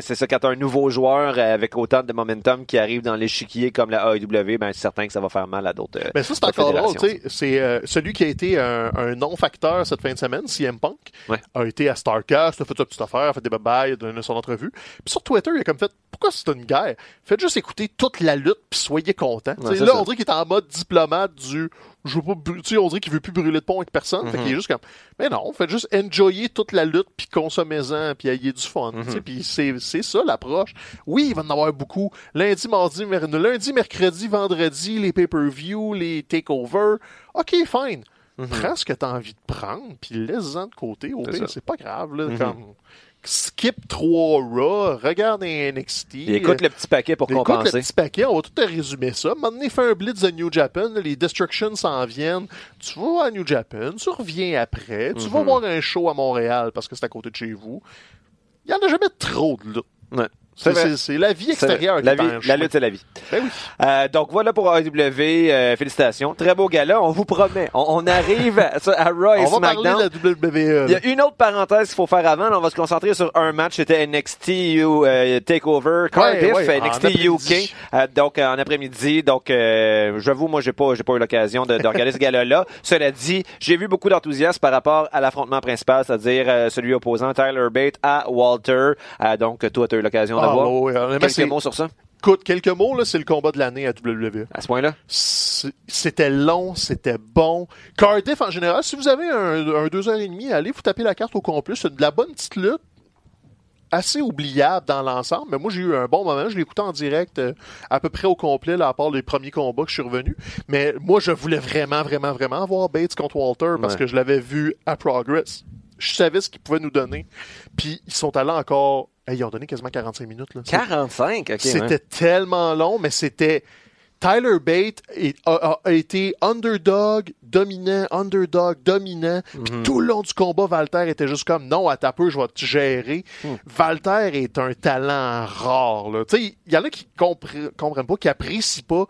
c'est ça. quand un nouveau joueur avec autant de momentum qui arrive dans l'échiquier comme la AEW, ben c'est certain que ça va faire mal à d'autres. euh, Ben ça, c'est encore drôle. fédérations. tu sais. C'est euh, celui qui a été un, un non-facteur cette fin de semaine, CM Punk, Ouais. a été à Starcast, a fait sa petite affaire, a fait des babayes, a donné son entrevue. Puis sur Twitter, il a comme fait Pourquoi c'est une guerre? Faites juste écouter toute la lutte, puis soyez contents. C'est là, ça. on dirait qu'il est en mode diplomate du. Je veux pas tu sais, on dirait qu'il veut plus brûler de pont avec personne. Fait Mhm. qu'il est juste comme. Mais non, faites juste enjoyer toute la lutte, puis consommez-en, puis ayez du fun. Mhm. tu sais, Puis c'est c'est ça l'approche. Oui, il va en avoir beaucoup. Lundi, mardi, mer- lundi, mercredi, vendredi, les pay-per-view, les takeovers. OK, fine. Mhm. Prends ce que tu as envie de prendre, puis laisse-en de côté. Au pire, c'est pas grave. Là, Mhm. comme, skip 3 Raw, regarde un NXT. Écoute le petit paquet pour Écoute compenser. le petit paquet, on va tout te résumer ça. Maintenant, fait un blitz de New Japan, là, les Destructions s'en viennent. Tu vas à New Japan, tu reviens après, tu vas Mhm. voir un show à Montréal parce que c'est à côté de chez vous. Il y en a jamais trop de lutte. Ouais. C'est, vrai. c'est- c'est la vie extérieure la, qui vie, la lutte, c'est la vie. Ben oui. Euh, donc voilà pour AEW. euh, félicitations. Très beau gala. On vous promet. On, on arrive à, à Raw et On va parler de la WWE. Il y a une autre parenthèse qu'il faut faire avant. Là, on va se concentrer sur un match. C'était NXT U, euh, Takeover Cardiff, ouais, NXT. UK. Euh, donc euh, en après-midi. Donc euh, j'avoue, moi j'ai pas j'ai pas eu l'occasion de, de regarder ce gala-là. Cela dit, j'ai vu beaucoup d'enthousiasme par rapport à l'affrontement principal, c'est-à-dire euh, celui opposant Tyler Bate à Walter. Euh, donc toi, tu as eu l'occasion Voir. ouais, ouais, honnêtement, Quelques mots sur ça? Écoute, quelques mots, là, c'est le combat de l'année à WWE. à ce point-là? C'était long, c'était bon. Cardiff, en général, si vous avez un, un deux heures et demie, allez vous taper la carte au complet. C'est de la bonne petite lutte. Assez oubliable dans l'ensemble, mais moi j'ai eu un bon moment. Je l'ai écouté en direct euh, à peu près au complet, là, à part les premiers combats que je suis revenu. Mais moi, je voulais vraiment, vraiment, vraiment voir Bates contre Walter parce Ouais. que je l'avais vu à Progress. Je savais ce qu'ils pouvaient nous donner. Puis ils sont allés encore. Hey, ils ont donné quasiment 45 minutes. Là. 45, ok. C'était tellement long, mais c'était Tyler Bate est- a, été underdog, dominant, underdog, dominant. Puis tout le long du combat, Valter était juste comme non, à ta peu, je vais te gérer. Valter est un talent rare. là. Tu sais, il y en a qui compre- comprennent pas, qui apprécient pas.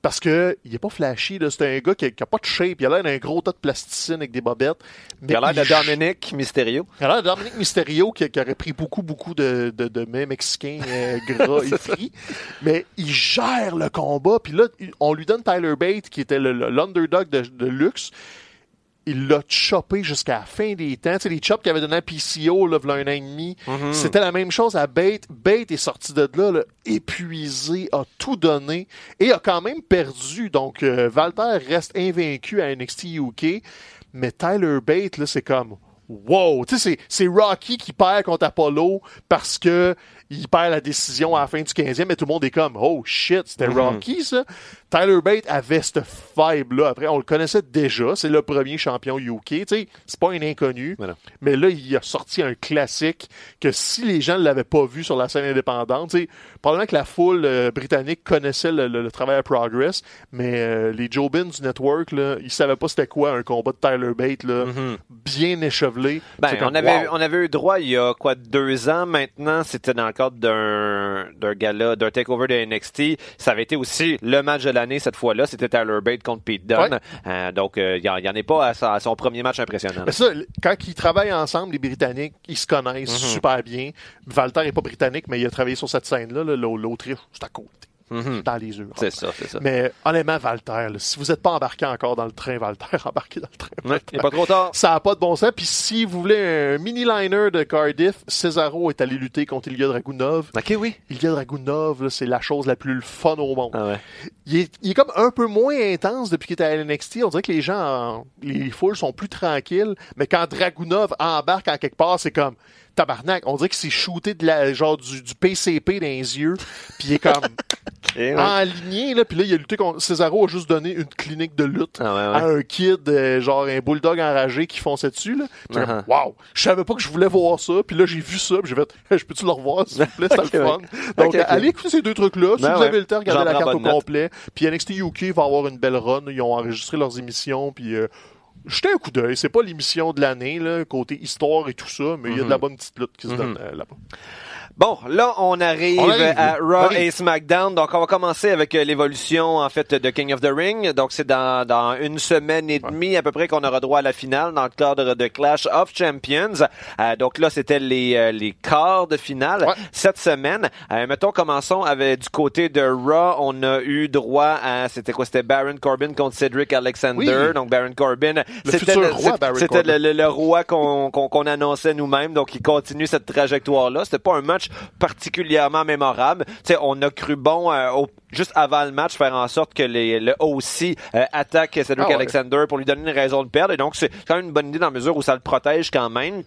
Parce que il est pas flashy. C'est un gars qui a, qui a pas de shape. Il a l'air d'un gros tas de plasticine avec des bobettes. Mais Il a l'air de Dominic Mysterio. il a l'air de Dominique Mysterio qui, qui aurait pris beaucoup, beaucoup de, de, de mets mexicains euh, gras et frits. Mais il gère le combat. Puis là, on lui donne Tyler Bate, qui était l'underdog de, de luxe. Il l'a choppé jusqu'à la fin des temps. Tu sais, les chops qu'il avait donné à PCO, là, un an et demi. C'était la même chose à Bate. Bate est sorti de là, là, épuisé, a tout donné et a quand même perdu. Donc, euh, Walter reste invaincu à NXT UK. Mais Tyler Bate, là, c'est comme wow! Tu sais, c'est Rocky qui perd contre Apollo parce que il perd la décision à la fin du 15e, mais tout le monde est comme oh shit, c'était Rocky ça. Tyler Bate avait cette vibe-là. Après, on le connaissait déjà. C'est le premier champion UK. Tu sais, c'est pas un inconnu. Voilà. Mais là, il a sorti un classique que si les gens ne l'avaient pas vu sur la scène indépendante, tu sais, probablement que la foule euh, britannique connaissait le, le- le travail à Progress, mais euh, les Jobins du network, là, ils savaient pas c'était quoi un combat de Tyler Bate, là, bien échevelé. Ben, comme, on, avait, wow. on avait eu droit il y a quoi deux ans maintenant. C'était dans le cadre d'un d'un gala, d'un takeover de NXT. Ça avait été aussi le match de l'année cette fois-là. C'était Tyler Bate contre Pete Dunne. Ouais. Euh, donc euh, il y en, en est pas à, sa- à son premier match impressionnant. Mais ça, quand ils travaillent ensemble, les Britanniques, ils se connaissent Mhm. super bien. Walter est pas britannique, mais il a travaillé sur cette scène-là. là, l'Autriche, c'est à côté. Dans les. Mhm. C'est ça, c'est ça. Mais honnêtement, Walter, là, si vous n'êtes pas embarqué encore dans le train, Walter, embarquez dans le train. Il pas trop tard. Ça n'a pas de bon sens. Puis si vous voulez un mini-liner de Cardiff, Cesaro est allé lutter contre Ilya Dragunov. Ok, oui. Ilya Dragunov, c'est la chose la plus fun au monde. Ah ouais. Il, est, il est comme un peu moins intense depuis qu'il était à NXT. On dirait que les gens, en- les foules sont plus tranquilles. Mais quand Dragunov embarque en quelque part, c'est comme tabarnak. On dirait que c'est shooté de la, genre du, du PCP dans les yeux. Puis il est comme Ok, ouais. enligné. Là, puis là, il a lutté contre... Cesaro a juste donné une clinique de lutte Ah ouais, ouais. à un kid, euh, genre un bulldog enragé qui fonçait dessus. Là. Puis Uh-huh. wow! Je savais pas que je voulais voir ça. Puis là, j'ai vu ça. Puis j'ai fait, Hey, je peux-tu le revoir, s'il vous plaît? C'était le fun. Donc, allez écouter ces deux trucs-là. Si Ben vous avez le temps, regardez la carte au note. complet. Puis NXT UK va avoir une belle run. Ils ont enregistré leurs émissions. Puis euh, jetez un coup d'œil. C'est pas l'émission de l'année, là, côté histoire et tout ça, mais il y a de la bonne petite lutte qui se donne euh, là-bas. Bon, là, on arrive, On arrive. à Raw arrive. et SmackDown. Donc, on va commencer avec euh, l'évolution, en fait, de King of the Ring. Donc, c'est dans, dans une semaine et demie, à peu près, qu'on aura droit à la finale dans le cadre de Clash of Champions. Euh, donc là, c'était les, euh, les quarts de finale Ouais. cette semaine. Euh, mettons, commençons avec du côté de Raw. On a eu droit à, c'était quoi? C'était Baron Corbin contre Cedric Alexander. Oui. Donc, Baron Corbin. Le c'était futur roi, c'était- Baron C'était Corbin. le, le- le roi qu'on qu'on qu'on annonçait nous-mêmes, donc il continue cette trajectoire-là. C'était pas un match particulièrement mémorable. On a cru bon euh, au- juste avant le match faire en sorte que les, le OC euh, attaque Cedric Ah ouais. Alexander pour lui donner une raison de perdre. Et donc c'est quand même une bonne idée dans la mesure où ça le protège quand même.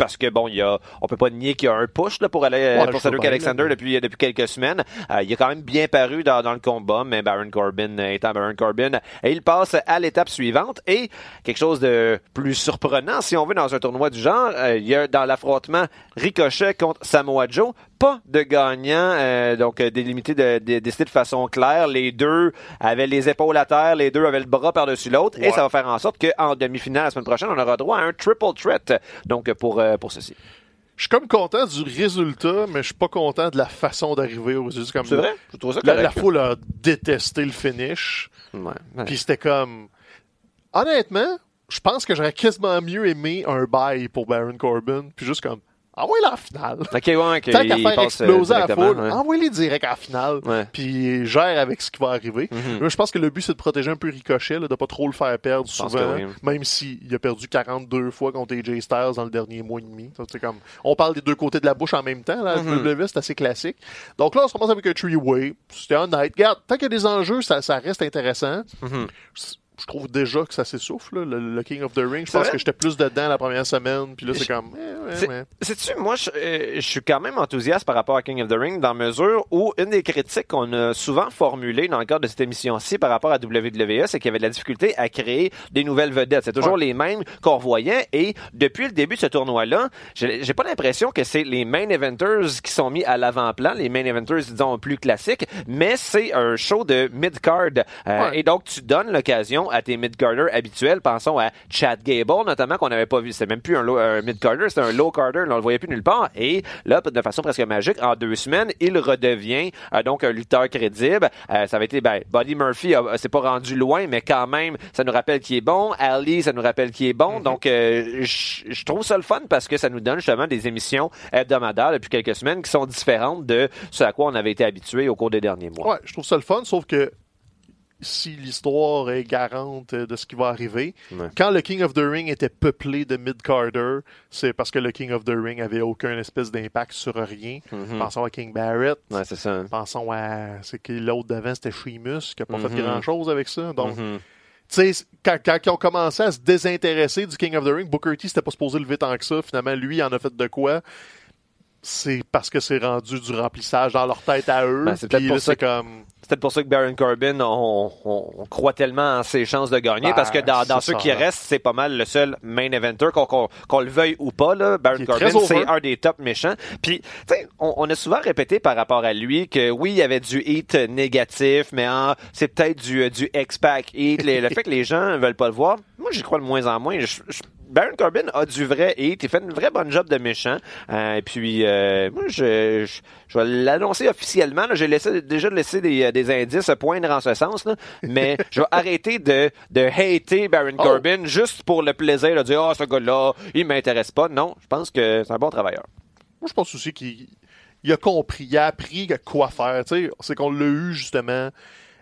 Parce que bon, il y a, on peut pas nier qu'il y a un push là, pour aller euh, Ouais, pour Cedric Alexander là. depuis depuis quelques semaines. Euh, il a quand même bien paru dans, dans le combat, mais Baron Corbin euh, étant Baron Corbin, et il passe à l'étape suivante. Et quelque chose de plus surprenant, si on veut, dans un tournoi du genre, euh, il y a dans l'affrontement Ricochet contre Samoa Joe, pas de gagnant, euh, donc euh, délimité de, de, décidé de façon claire. Les deux avaient les épaules à terre, les deux avaient le bras par-dessus l'autre, et ça va faire en sorte qu'en demi-finale la semaine prochaine, on aura droit à un triple threat. Donc pour euh, pour ceci. Je suis comme content du résultat, mais je suis pas content de la façon d'arriver au résultat. Comme C'est vrai? Je trouve ça La, correct. la foule a détesté le finish. Ouais, ouais. Puis c'était comme. Honnêtement, je pense que j'aurais quasiment mieux aimé un bail pour Baron Corbin. Puis juste comme. Envoyez-le en finale. Ok, ouais, Tant qu'à faire euh, exploser la foule, ouais. envoyez-les direct en finale. Ouais. Puis gère avec ce qui va arriver. Moi, je pense que le but, c'est de protéger un peu Ricochet, là, de pas trop le faire perdre souvent. oui. Même s'il a perdu 42 fois contre AJ Styles dans le dernier mois et demi. Ça, comme, on parle des deux côtés de la bouche en même temps. Là, Mhm. WWE, c'est assez classique. Donc là, on se commence avec un three-way. C'était honnête. Regarde, tant qu'il y a des enjeux, ça, ça reste intéressant. Mhm. Je trouve déjà que ça s'essouffle, le, le King of the Ring. Je pense vrai? que j'étais plus dedans la première semaine, puis là, c'est comme... eh, ouais. Sais-tu, moi, je, euh, je suis quand même enthousiaste par rapport à King of the Ring dans mesure où une des critiques qu'on a souvent formulées dans le cadre de cette émission-ci par rapport à WWE, c'est qu'il y avait de la difficulté à créer des nouvelles vedettes. C'est toujours Ouais. les mêmes qu'on revoyait et depuis le début de ce tournoi-là, j'ai j'ai pas l'impression que c'est les main eventers qui sont mis à l'avant-plan, les main eventers, disons, plus classiques, mais c'est un show de mid-card. Euh, Ouais. Et donc, tu donnes l'occasion à tes mid-carders habituels. Pensons à Chad Gable, notamment, qu'on n'avait pas vu. C'était même plus un, mid-carder, c'était un low-carder. On le voyait plus nulle part. Et là, de façon presque magique, en deux semaines, il redevient euh, donc un lutteur crédible. Euh, ça avait été, ben, Buddy Murphy s'est pas rendu loin, mais quand même, ça nous rappelle qu'il est bon. Ali, ça nous rappelle qu'il est bon. Donc, euh, je je trouve ça le fun parce que ça nous donne justement des émissions hebdomadaires depuis quelques semaines qui sont différentes de ce à quoi on avait été habitué au cours des derniers mois. Ouais, je trouve ça le fun, sauf que si l'histoire est garante de ce qui va arriver, Ouais. quand le King of the Ring était peuplé de mid-carder, c'est parce que le King of the Ring avait aucun espèce d'impact sur rien. Mhm. Pensons à King Barrett. Ouais, c'est ça. Pensons à. C'est que l'autre d'avant, c'était Sheamus, qui n'a pas Mhm. fait grand-chose avec ça. Donc, Mhm. tu sais, quand, quand ils ont commencé à se désintéresser du King of the Ring, Booker T, c'était pas supposé lever tant que ça. Finalement, lui, il en a fait de quoi? C'est parce que c'est rendu du remplissage dans leur tête à eux. Ben, c'est peut-être pour comme. Pour ça que Baron Corbin, on, on- on croit tellement en ses chances de gagner, Ben, parce que dans, ceux ça. qui restent, c'est pas mal le seul main eventer, qu'on le veuille ou pas. Là, Baron Corbin, c'est un des top méchants. Puis, on, on a souvent répété par rapport à lui que oui, il y avait du hit négatif, mais c'est peut-être du, euh, du X-Pac hit. Le, le fait que les gens veulent pas le voir, moi, j'y crois de moins en moins. Je- je- Baron Corbin a du vrai hit. Il fait une vraie bonne job de méchant. Euh, et puis, euh, moi, je, je, je vais l'annoncer officiellement. J'ai laissé, déjà laissé des, euh, des indices poindre en ce sens. Là. Mais je vais arrêter de, de hater Baron Oh. Corbin juste pour le plaisir de dire « Ah, ce gars-là, il m'intéresse pas. » Non, je pense que c'est un bon travailleur. Moi, je pense aussi qu'il il a compris, il a appris quoi faire. C'est qu'on l'a eu justement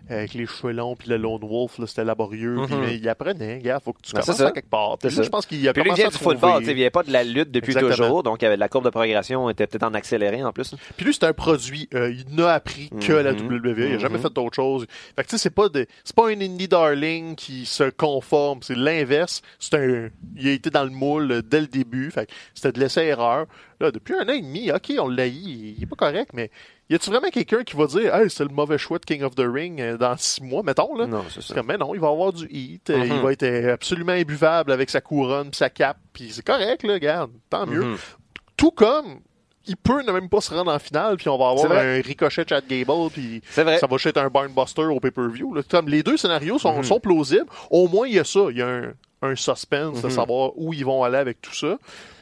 avec les cheveux longs puis le Lone Wolf, là, c'était laborieux. puis, Mhm. mais il apprenait, gars, faut que tu Ben, commences ça. à quelque part. Puis C'est là, ça. je pense qu'il a Puis lui, il vient à du trouver- football. tu sais, Il vient pas de la lutte depuis Exactement. toujours. Donc, euh, la courbe de progression était peut-être en accéléré en plus. Puis lui, c'est un produit. euh, il n'a appris que la Mhm. WWE. Il n'a jamais Mhm. fait d'autre chose. Fait que tu sais, c'est pas de, c'est pas un indie darling qui se conforme. C'est l'inverse. C'est un, il a été dans le moule euh, dès le début. Fait que c'était de laisser erreur. Là, depuis un an et demi, ok, on l'a eu. Il est pas correct, mais y a-tu vraiment quelqu'un qui va dire, hey, c'est le mauvais choix de King of the Ring euh, dans six mois, mettons, là? Non, c'est ça. comme, mais non, il va avoir du heat. euh, Mhm. Il va être euh, absolument imbuvable avec sa couronne pis sa cape. Puis c'est correct, là, regarde. Tant mieux. Mhm. Tout comme il peut ne même pas se rendre en finale, puis on va avoir un ricochet Chad Gable, puis ça va être un barnbuster au pay-per-view. Comme les deux scénarios sont, Mhm. sont plausibles, au moins il y a ça. Il y a un, un suspense de Mhm. savoir où ils vont aller avec tout ça.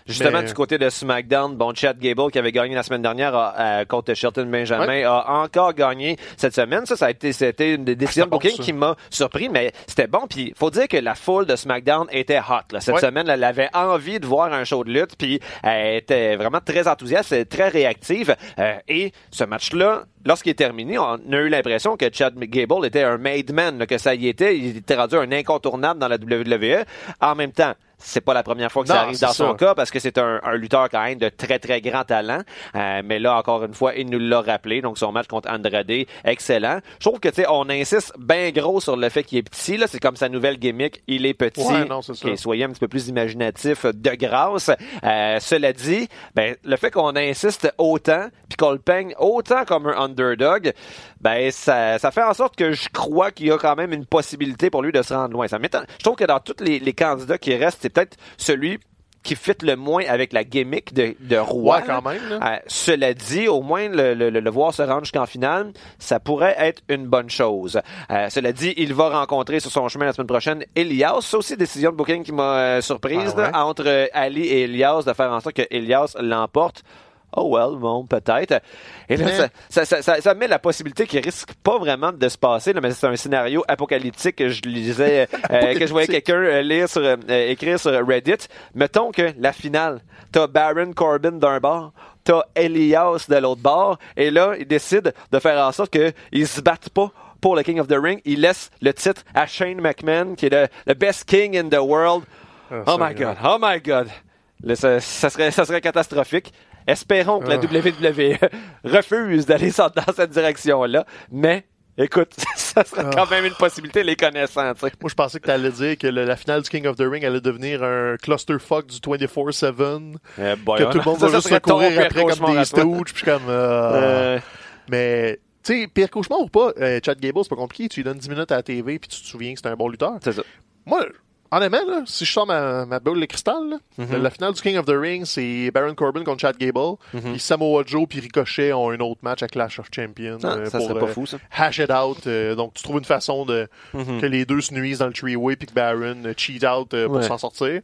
Justement, Mais- du côté de SmackDown, bon, Chad Gable, qui avait gagné la semaine dernière a- a- contre Shelton Benjamin, a encore gagné cette semaine. Ça, ça a été, c'était une des décisions de bon, booking qui m'a surpris, mais c'était bon. Puis, faut dire que la foule de SmackDown était hot. Là. Cette Ouais. semaine, elle avait envie de voir un show de lutte, puis elle était vraiment très enthousiaste, très réactive. Euh, et ce match-là, lorsqu'il est terminé, on a eu l'impression que Chad Gable était un made man, là, que ça y était. Il était rendu un incontournable dans la WWE. En même temps, c'est pas la première fois que ça arrive dans son ça. cas parce que c'est un, un lutteur quand même de très très grand talent. Euh, mais là encore une fois, il nous l'a rappelé. Donc son match contre Andrade, excellent. Je trouve que tu sais, on insiste bien gros sur le fait qu'il est petit. Là, c'est comme sa nouvelle gimmick. Il est petit. Ouais, non, ça. Ok, soyez un petit peu plus imaginatif de grâce. Euh, cela dit, ben le fait qu'on insiste autant puis qu'on le peigne autant comme un underdog, ben ça, ça fait en sorte que je crois qu'il y a quand même une possibilité pour lui de se rendre loin. Ça m'étonne. Je trouve que dans tous les, les candidats qui restent, c'est peut-être celui qui fit le moins avec la gimmick de, de roi. Ouais, quand même, là. Euh, cela dit, au moins le, le- le- le voir se rendre jusqu'en finale, ça pourrait être une bonne chose. Euh, cela dit, il va rencontrer sur son chemin la semaine prochaine Elias. C'est aussi décision de booking qui m'a euh, surprise Ah ouais? là, entre Ali et Elias de faire en sorte que Elias l'emporte. Oh well, bon, peut-être. Et là, Mais- ça, ça, ça, ça- met la possibilité qu'il risque pas vraiment de se passer, là, mais c'est un scénario apocalyptique que je lisais, euh, que je voyais quelqu'un euh, lire sur, euh, euh, écrire sur Reddit. Mettons que la finale, t'as Baron Corbin d'un bord, t'as Elias de l'autre bord, et là, il décide de faire en sorte qu'ils se battent pas pour le King of the Ring. Il laisse le titre à Shane McMahon, qui est le, le best king in the world. Oh ça, my God, oh my God. Là, ça, ça serait, ça serait catastrophique. Espérons que la Ah. WWE refuse d'aller dans dans cette direction-là, mais Écoute, ça serait Ah. quand même une possibilité, les connaissants, tu sais. Moi, je pensais que tu allais dire que le- la finale du King of the Ring allait devenir un clusterfuck du 24-7, Eh que tout le monde ça, va ça juste courir après comme des stooges, puis comme... euh, Euh, Mais, tu sais, pire cauchemar ou pas, euh, Chad Gable, c'est pas compliqué. Tu lui donnes 10 minutes à la TV, puis tu te souviens que c'est un bon lutteur. c'est ça. Moi, honnêtement, là, si je sors ma, ma boule de cristal, là, Mhm. la finale du King of the Ring, c'est Baron Corbin contre Chad Gable. Mhm. Puis Samoa Joe puis Ricochet ont un autre match à Clash of Champions. Ah, euh, ça pour serait pas euh, fou, ça. hash it out. euh, donc, tu trouves une façon de Mhm. que les deux se nuisent dans le three-way puis que Baron cheat out pour Ouais. s'en sortir.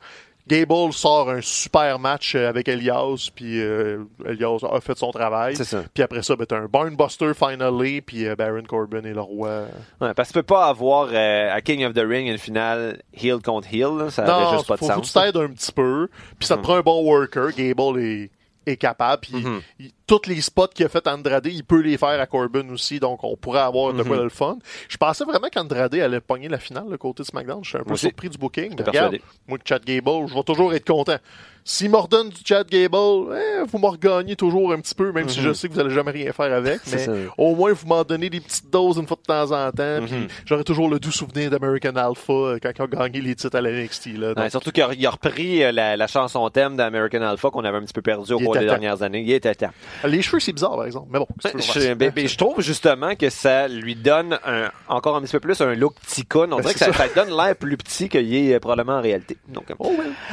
Gable sort un super match euh, avec Elias, puis euh, Elias a fait son travail. C'est ça. Puis après ça, ben, t'as un Barnbuster finally, puis euh, Baron Corbin est le roi. Ouais, parce que tu peux pas avoir euh, à King of the Ring une finale heel contre heel, là, ça Non, juste pas de faut, faut que sens. tu t'aides un petit peu. Puis ça te prend un bon worker. Gable est, est capable. Puis Mhm. il- tous les spots qu'il a fait Andrade, il peut les faire à Corbin aussi. Donc on pourrait avoir de quoi Mhm. de le fun. Je pensais vraiment qu'Andrade allait pogner la finale, le côté de SmackDown. Je suis un peu aussi. surpris du booking. Mais regarde, moi, Chad Gable, je vais toujours être content. S'il me redonne du Chad Gable, eh, vous me regagnez toujours un petit peu, même si Mhm. je sais que vous allez jamais rien faire avec. Mais au moins, vous m'en donnez des petites doses une fois de temps en temps. Mhm. Puis j'aurai toujours le doux souvenir d'American Alpha euh, quand ils ont gagné les titres à la NXT. Là. Ouais, Donc, surtout qu'il a, il a repris euh, la, la chanson thème d'American Alpha qu'on avait un petit peu perdu au Il cours des dernières années. Il était temps. Les cheveux, c'est bizarre, par exemple. Mais bon, c'est Je, ben, ben, je trouve justement que ça lui donne un- encore un petit peu plus un look ticone. On Ben, dirait que ça, ça donne l'air plus petit qu'il est euh, probablement en réalité. Donc, euh, Oh,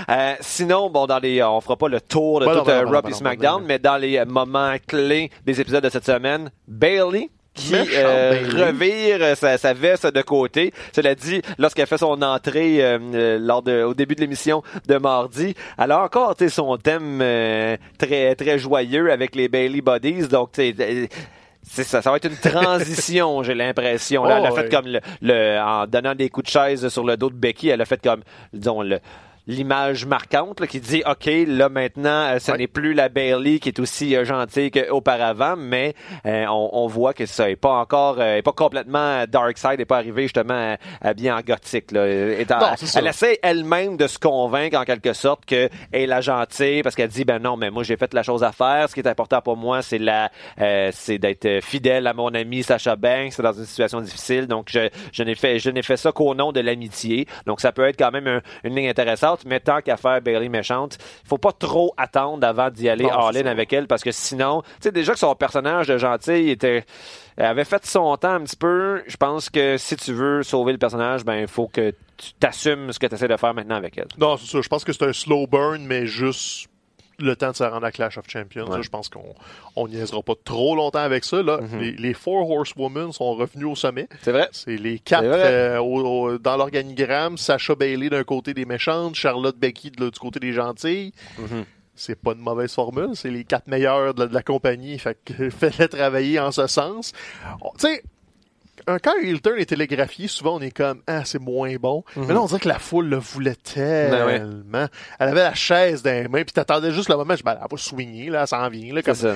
euh, sinon, bon, dans les, euh, on fera pas le tour de Ben tout ben ben ben non, SmackDown, ben mais dans les moments clés des épisodes de cette semaine, Bailey qui euh, Bayley. revire euh, sa, sa veste de côté. Cela dit, lorsqu'elle fait son entrée euh, euh, lors de, au début de l'émission de mardi, elle a encore son thème euh, très très joyeux avec les Bailey Bodies. Donc, euh, c'est ça, ça va être une transition, j'ai l'impression. Là, Oh, elle a ouais. fait comme le, le- en donnant des coups de chaise sur le dos de Becky, elle a fait comme, disons, le, l'image marquante là, qui dit OK là maintenant euh, ce Ouais. n'est plus la Bailey qui est aussi euh, gentille qu'auparavant mais euh, on, on voit que ça est pas encore euh, est pas complètement dark side est pas arrivé justement euh, habillée en gothique là Étant- Non, elle essaie elle-même de se convaincre en quelque sorte que elle est la gentille parce qu'elle dit ben non mais moi j'ai fait la chose à faire. Ce qui est important pour moi c'est la euh, c'est d'être fidèle à mon ami Sacha Banks dans une situation difficile. Donc je, je n'ai fait je n'ai fait ça qu'au nom de l'amitié. Donc ça peut être quand même un- une ligne intéressante mais tant qu'à faire Bailey méchante faut pas trop attendre avant d'y aller Non, all c'est in ça. avec elle parce que sinon tu sais déjà que son personnage de gentil était avait fait son temps un petit peu je pense que si tu veux sauver le personnage ben il faut que tu t'assumes ce que tu essaies de faire maintenant avec elle Non, c'est ça. Je pense que c'est un slow burn, mais juste le temps de se rendre à Clash of Champions. Ouais. Je pense qu'on on niaisera pas trop longtemps avec ça. Là, Mhm. les, les Four Horsewomen sont revenus au sommet. c'est vrai C'est les quatre euh, au- au- dans l'organigramme. Sacha Bailey d'un côté des méchantes, Charlotte Becky de l'autre- du côté des gentilles. Mhm. C'est pas une mauvaise formule. C'est les quatre meilleurs de la, de la compagnie. Fait que fais-les travailler en ce sens. Tu sais, un- quand un heel turn est télégraphié, souvent on est comme ah c'est moins bon. Mais là on dirait que la foule le voulait tellement. Elle avait la chaise dans les mains, puis t'attendais juste le moment. Je ben, elle va swinger là, elle s'en vient là, c'est comme ça euh,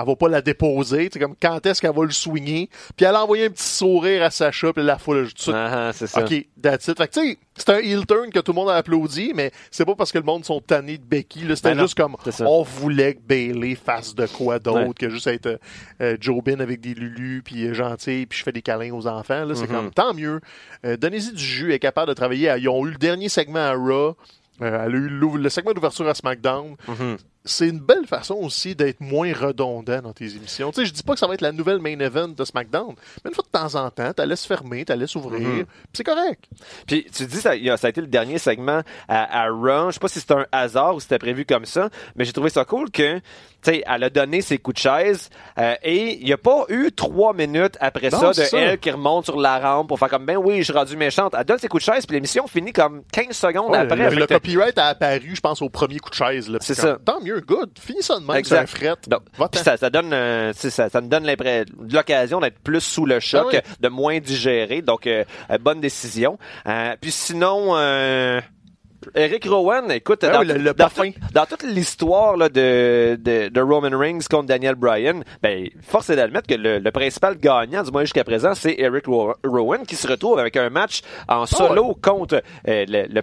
elle va pas la déposer, tu sais, comme quand est-ce qu'elle va le swinger. Puis elle a envoyé un petit sourire à Sacha, puis la foule a juste suite, Ah, ah, c'est ça OK, that's it. Fait que, tu sais, c'est un heel turn que tout le monde a applaudi, mais c'est pas parce que le monde sont tannés de Becky. C'était Ben juste comme, on voulait que Bailey fasse de quoi d'autre Ouais. que juste être euh, euh, Jobin avec des lulus, puis euh, gentil, puis je fais des câlins aux enfants. Là, c'est Mhm. comme, tant mieux. Euh, Donnez-y du jus, est capable de travailler. à- Ils ont eu le dernier segment à Raw. Euh, elle a eu le segment d'ouverture à SmackDown. Mhm. C'est une belle façon aussi d'être moins redondant dans tes émissions. Tu sais, je dis pas que ça va être la nouvelle main event de SmackDown, mais une fois de temps en temps, t'as laisse fermer, t'as laisse ouvrir, puis c'est correct. Puis tu dis ça, ça a été le dernier segment à, à Raw. Je sais pas si c'était un hasard ou si c'était prévu comme ça, mais j'ai trouvé ça cool que tu sais, elle a donné ses coups de chaise euh, et il n'y a pas eu trois minutes après Non, ça de ça. elle qui remonte sur la rampe pour faire comme ben oui, je suis rendu méchante. Elle donne ses coups de chaise puis l'émission finit comme 15 secondes Ouais, après. le, le copyright a apparu, je pense, au premier coup de chaise. C'est ça. Tant mieux, good. Finis ça de même, c'est Exact. un fret. Donc, ça, ça donne, euh, ça, ça nous donne l'occasion d'être plus sous le choc, Ah oui. de moins digérer. Donc, euh, euh, bonne décision. Euh, puis sinon, euh, Eric Rowan, écoute, Ah dans, oui, le- le dans parfum. tout- dans toute l'histoire là, de, de, de Roman Reigns contre Daniel Bryan, ben, force est d'admettre que le, le principal gagnant, du moins jusqu'à présent, c'est Eric Ro- Rowan qui se retrouve avec un match en solo contre euh, le,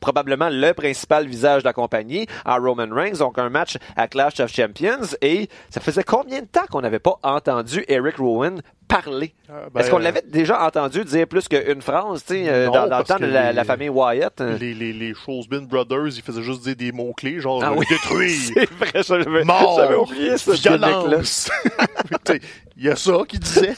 probablement le principal visage de la compagnie, en Roman Reigns, donc un match à Clash of Champions. Et ça faisait combien de temps qu'on n'avait pas entendu Eric Rowan parler. Ah, ben, Est-ce qu'on euh, l'avait déjà entendu dire plus qu'une phrase, tu sais, euh, dans, dans le temps de la, les- la famille Wyatt? euh? Les, les, Brothers, ils faisaient juste dire des mots-clés, genre Ah oui. détruire, C'est vrai, j'avais mort, j'avais oublié ce violence. Il y a ça qui disait.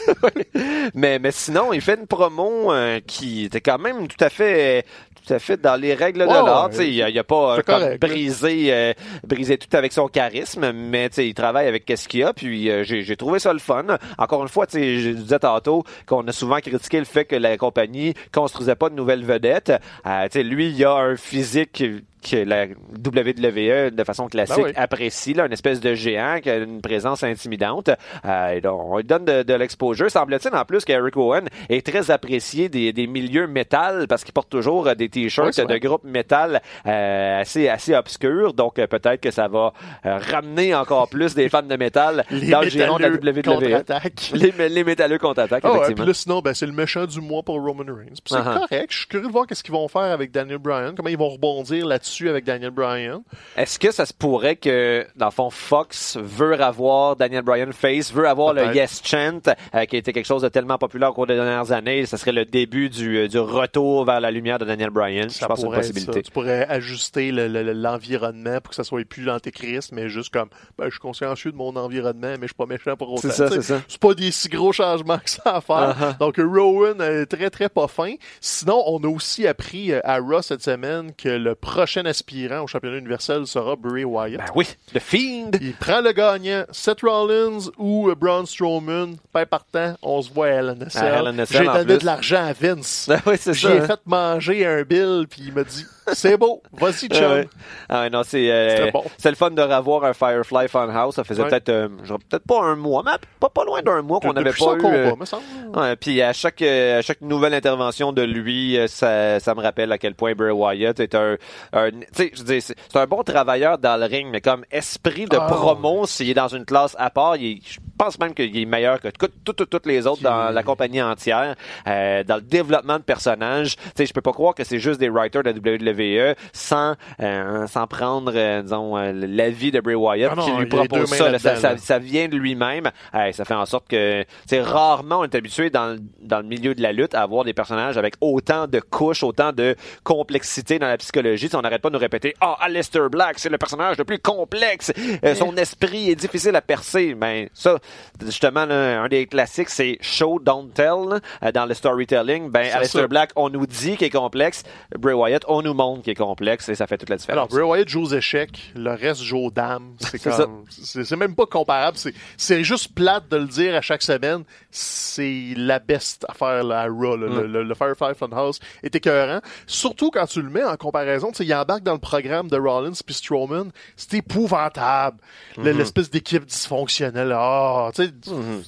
Mais, mais sinon, il fait une promo euh, qui était quand même tout à fait tout à fait dans les règles de l'art. Il a, il a pas euh, comme brisé, euh, brisé tout avec son charisme, mais il travaille avec qu'est-ce qu'il y a. Puis euh, j'ai trouvé ça le fun. Encore une fois, je disais tantôt qu'on a souvent critiqué le fait que la compagnie construisait pas de nouvelles vedettes. Euh, lui, il a un physique que la WWE de façon classique Ben oui. apprécie, là, une espèce de géant qui a une présence intimidante. Euh, et donc, on lui donne de, de l'exposure. Semble-t-il en plus qu'Eric Owen est très apprécié des, des milieux métal parce qu'il porte toujours euh, des t-shirts de groupes métal euh, assez assez obscurs. Donc euh, peut-être que ça va euh, ramener encore plus des fans de métal Les dans le giron de la WWE. Les, les métalleux contre-attaque, Ah ouais, effectivement. puis là, sinon, ben, c'est le méchant du mois pour Roman Reigns. C'est Uh-huh. correct. Je suis curieux de voir qu'est-ce qu'ils vont faire avec Daniel Bryan, comment ils vont rebondir là-dessus avec Daniel Bryan. Est-ce que ça se pourrait que, dans le fond, Fox veut avoir Daniel Bryan face, veut avoir le. Yes Chant, euh, qui a été quelque chose de tellement populaire au cours des dernières années, ça serait le début du, euh, du retour vers la lumière de Daniel Bryan. Je Ça pense que c'est une pourrait être possibilité. ça. Tu pourrais ajuster le- le- le- l'environnement pour que ça soit plus l'antéchrist, mais juste comme, ben, je suis consciencieux de mon environnement, mais je suis pas méchant pour autant. C'est ça, c'est ça. C'est pas des si gros changements que ça à faire. Uh-huh. Donc, Rowan est très, très pas fin. Sinon, on a aussi appris euh, à Raw cette semaine que le prochain aspirant au championnat universel sera Bray Wyatt. Ben oui, le Fiend. Il prend le gagnant, Seth Rollins ou euh, Braun Strowman. Pas partant, on se voit à LNSL, J'ai donné de l'argent à Vince. Ben oui, c'est J'ai ça. hein. fait manger un bill, puis il m'a dit C'est beau, vas-y, chum. Ah. Ah non, c'est euh, bon. c'est le fun de revoir un Firefly Funhouse. Ça faisait Ouais. peut-être euh, peut-être pas un mois, mais pas, pas loin d'un mois qu'on n'avait pas eu. combat, euh, me semble. Ouais, puis à chaque à chaque nouvelle intervention de lui, ça, ça me rappelle à quel point Bray Wyatt est un, tu sais, c'est un bon travailleur dans le ring, mais comme esprit de Ah, promo, s'il est dans une classe à part, il pense même qu'il est meilleur que toutes les autres dans la compagnie entière, euh, dans le développement de personnages. Tu sais, je peux pas croire que c'est juste des writers de la WWE sans euh, sans prendre euh, disons euh, l'avis de Bray Wyatt Ah non, qui lui propose ça, là, ça, vient de lui-même. Ça fait en sorte que, c'est rarement on est habitué dans, le- dans le milieu de la lutte à avoir des personnages avec autant de couches, autant de complexité dans la psychologie. Tu sais, on n'arrête pas de nous répéter, ah, Aleister Black, c'est le personnage le plus complexe. Euh, son esprit est difficile à percer. Ben, ça, justement, là, un des classiques, c'est show, don't tell, là, euh, dans le storytelling. Ben, Aleister. Black, on nous dit qu'il est complexe. Bray Wyatt, on nous montre qu'il est complexe et ça fait toute la Alors, différence. Bray Wyatt joue aux échecs, le reste joue aux dames. C'est comme, c'est même pas comparable. C'est, c'est juste plate de le dire à chaque semaine. C'est la best affaire là, à Raw. là. Le, le, le Firefly Funhouse est écœurant. Surtout quand tu le mets en comparaison. Tu sais, il embarque dans le programme de Rollins puis Strowman. C'est épouvantable. Le- L'espèce d'équipe dysfonctionnelle. Ah, tu sais,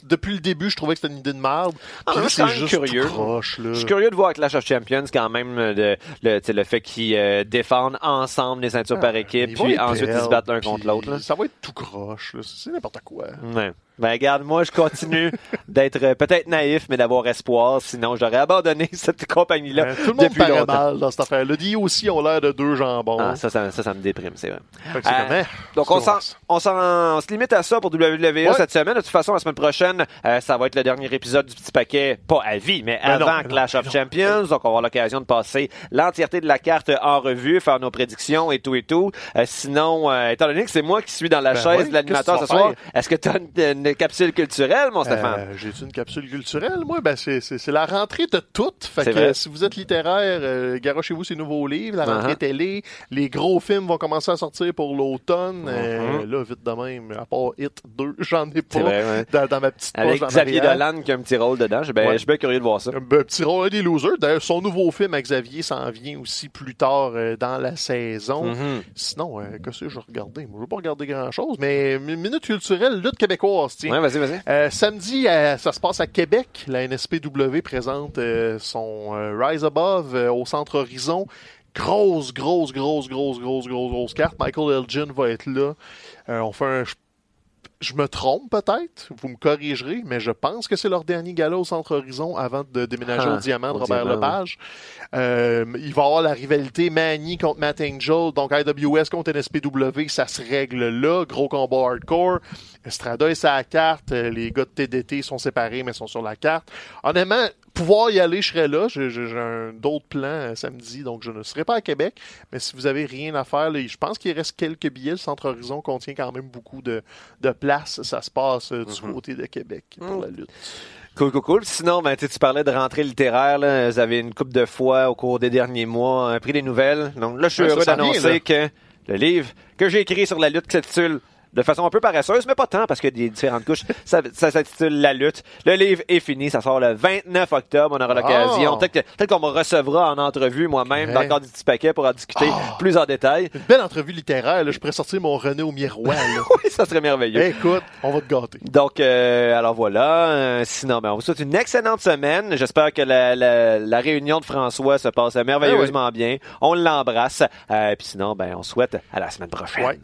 depuis le début, je trouvais que c'était une idée de merde. Ah, moi, je suis quand même curieux. là. Je suis curieux de voir Clash of Champions quand même euh, le, le fait qu'ils euh, défendent ensemble les ceintures par équipe, Ils vont puis ensuite ils se battent l'un contre l'autre. Ça va être tout croche. C'est n'importe quoi. Ouais. Ben regarde, moi je continue d'être euh, peut-être naïf, mais d'avoir espoir, sinon j'aurais abandonné cette compagnie-là Euh, tout le monde paraît mal dans cette affaire. Le aussi ont l'air de deux jambons. Ah, ça, ça, ça, ça me déprime, c'est vrai. Euh, hein, Donc on on on se limite à ça pour WWE cette semaine. De toute façon, la semaine prochaine, euh, ça va être le dernier épisode du petit paquet, pas à vie, mais Ben avant ben non, Clash ben of non. Champions. Donc on va avoir l'occasion de passer l'entièreté de la carte en revue, faire nos prédictions et tout et tout. Euh, sinon, étant donné que c'est moi qui suis dans la Ben chaise oui, de l'animateur ce soir, est-ce que tu as une, une capsule culturelle, mon Stéphane? Euh, J'ai une capsule culturelle, moi, ben c'est, la rentrée de toutes. Fait que vrai. si vous êtes littéraire, euh, garochez-vous ces nouveaux livres, la rentrée Uh-huh. télé, les gros films vont commencer à sortir pour l'automne. Euh, Uh-huh. là, vite de même, à part Hit 2, j'en ai pas vrai, ouais. dans, dans ma petite Avec poche en Xavier. Dolan qui a un petit rôle dedans. Je, ben, Ouais. je suis bien curieux de voir ça. Un ben, petit rôle un des losers. D'ailleurs, son nouveau film à Xavier s'en vient aussi plus tard euh, dans la saison. Mhm. Sinon, euh, qu'est-ce que je regarder? Moi, je veux pas regarder grand-chose, mais mi- minute culturelle, lutte québécoise, tiens. Ouais, vas-y, vas-y. Euh, samedi, euh, ça se passe à Québec. La NSPW présente euh, son Rise Above au Centre Horizon. Grosse, grosse, grosse, grosse, grosse, grosse, grosse carte. Michael Elgin va être là. On fait un... je me trompe peut-être, vous me corrigerez, mais je pense que c'est leur dernier gala au Centre Horizon avant de déménager Ah, au Diamant de Robert Diamant, Lepage. Euh, il va y avoir la rivalité Manny contre Matt Angel, donc IWS contre NSPW, ça se règle là, gros combat hardcore. Estrada est sur la carte, euh, les gars de TDT sont séparés mais sont sur la carte. Honnêtement, pouvoir y aller, je serais là. J'ai d'autres plans euh, samedi, donc je ne serai pas à Québec. Mais si vous avez rien à faire, là, je pense qu'il reste quelques billets. Le Centre Horizon contient quand même beaucoup de, de place. Ça se passe euh, du côté de Québec pour la lutte. Cool, cool, cool. Sinon, ben, tu sais, tu parlais de rentrée littéraire. Là. Vous avez une couple de fois au cours des derniers mois un pris des nouvelles. Donc là, je suis Ouais, heureux d'annoncer que le livre que j'ai écrit sur la lutte qui s'intitule de façon un peu paresseuse, mais pas tant, parce a des différentes couches. Ça, ça s'intitule La lutte. Le livre est fini. Ça sort le 29 octobre. On aura l'occasion. Oh. Peut-être que- peut-être qu'on me recevra en entrevue moi-même Ouais. dans le cadre du petit paquet pour en discuter plus en détail. Une belle entrevue littéraire. Là. Je pourrais sortir mon René au miroir. là. Oui, ça serait merveilleux. Écoute, on va te gâter. Donc, euh, alors voilà. Euh, sinon, ben, on vous souhaite une excellente semaine. J'espère que la, la, la réunion de François se passe merveilleusement bien. On l'embrasse. Euh, Puis sinon, ben, on souhaite à la semaine prochaine. Ouais.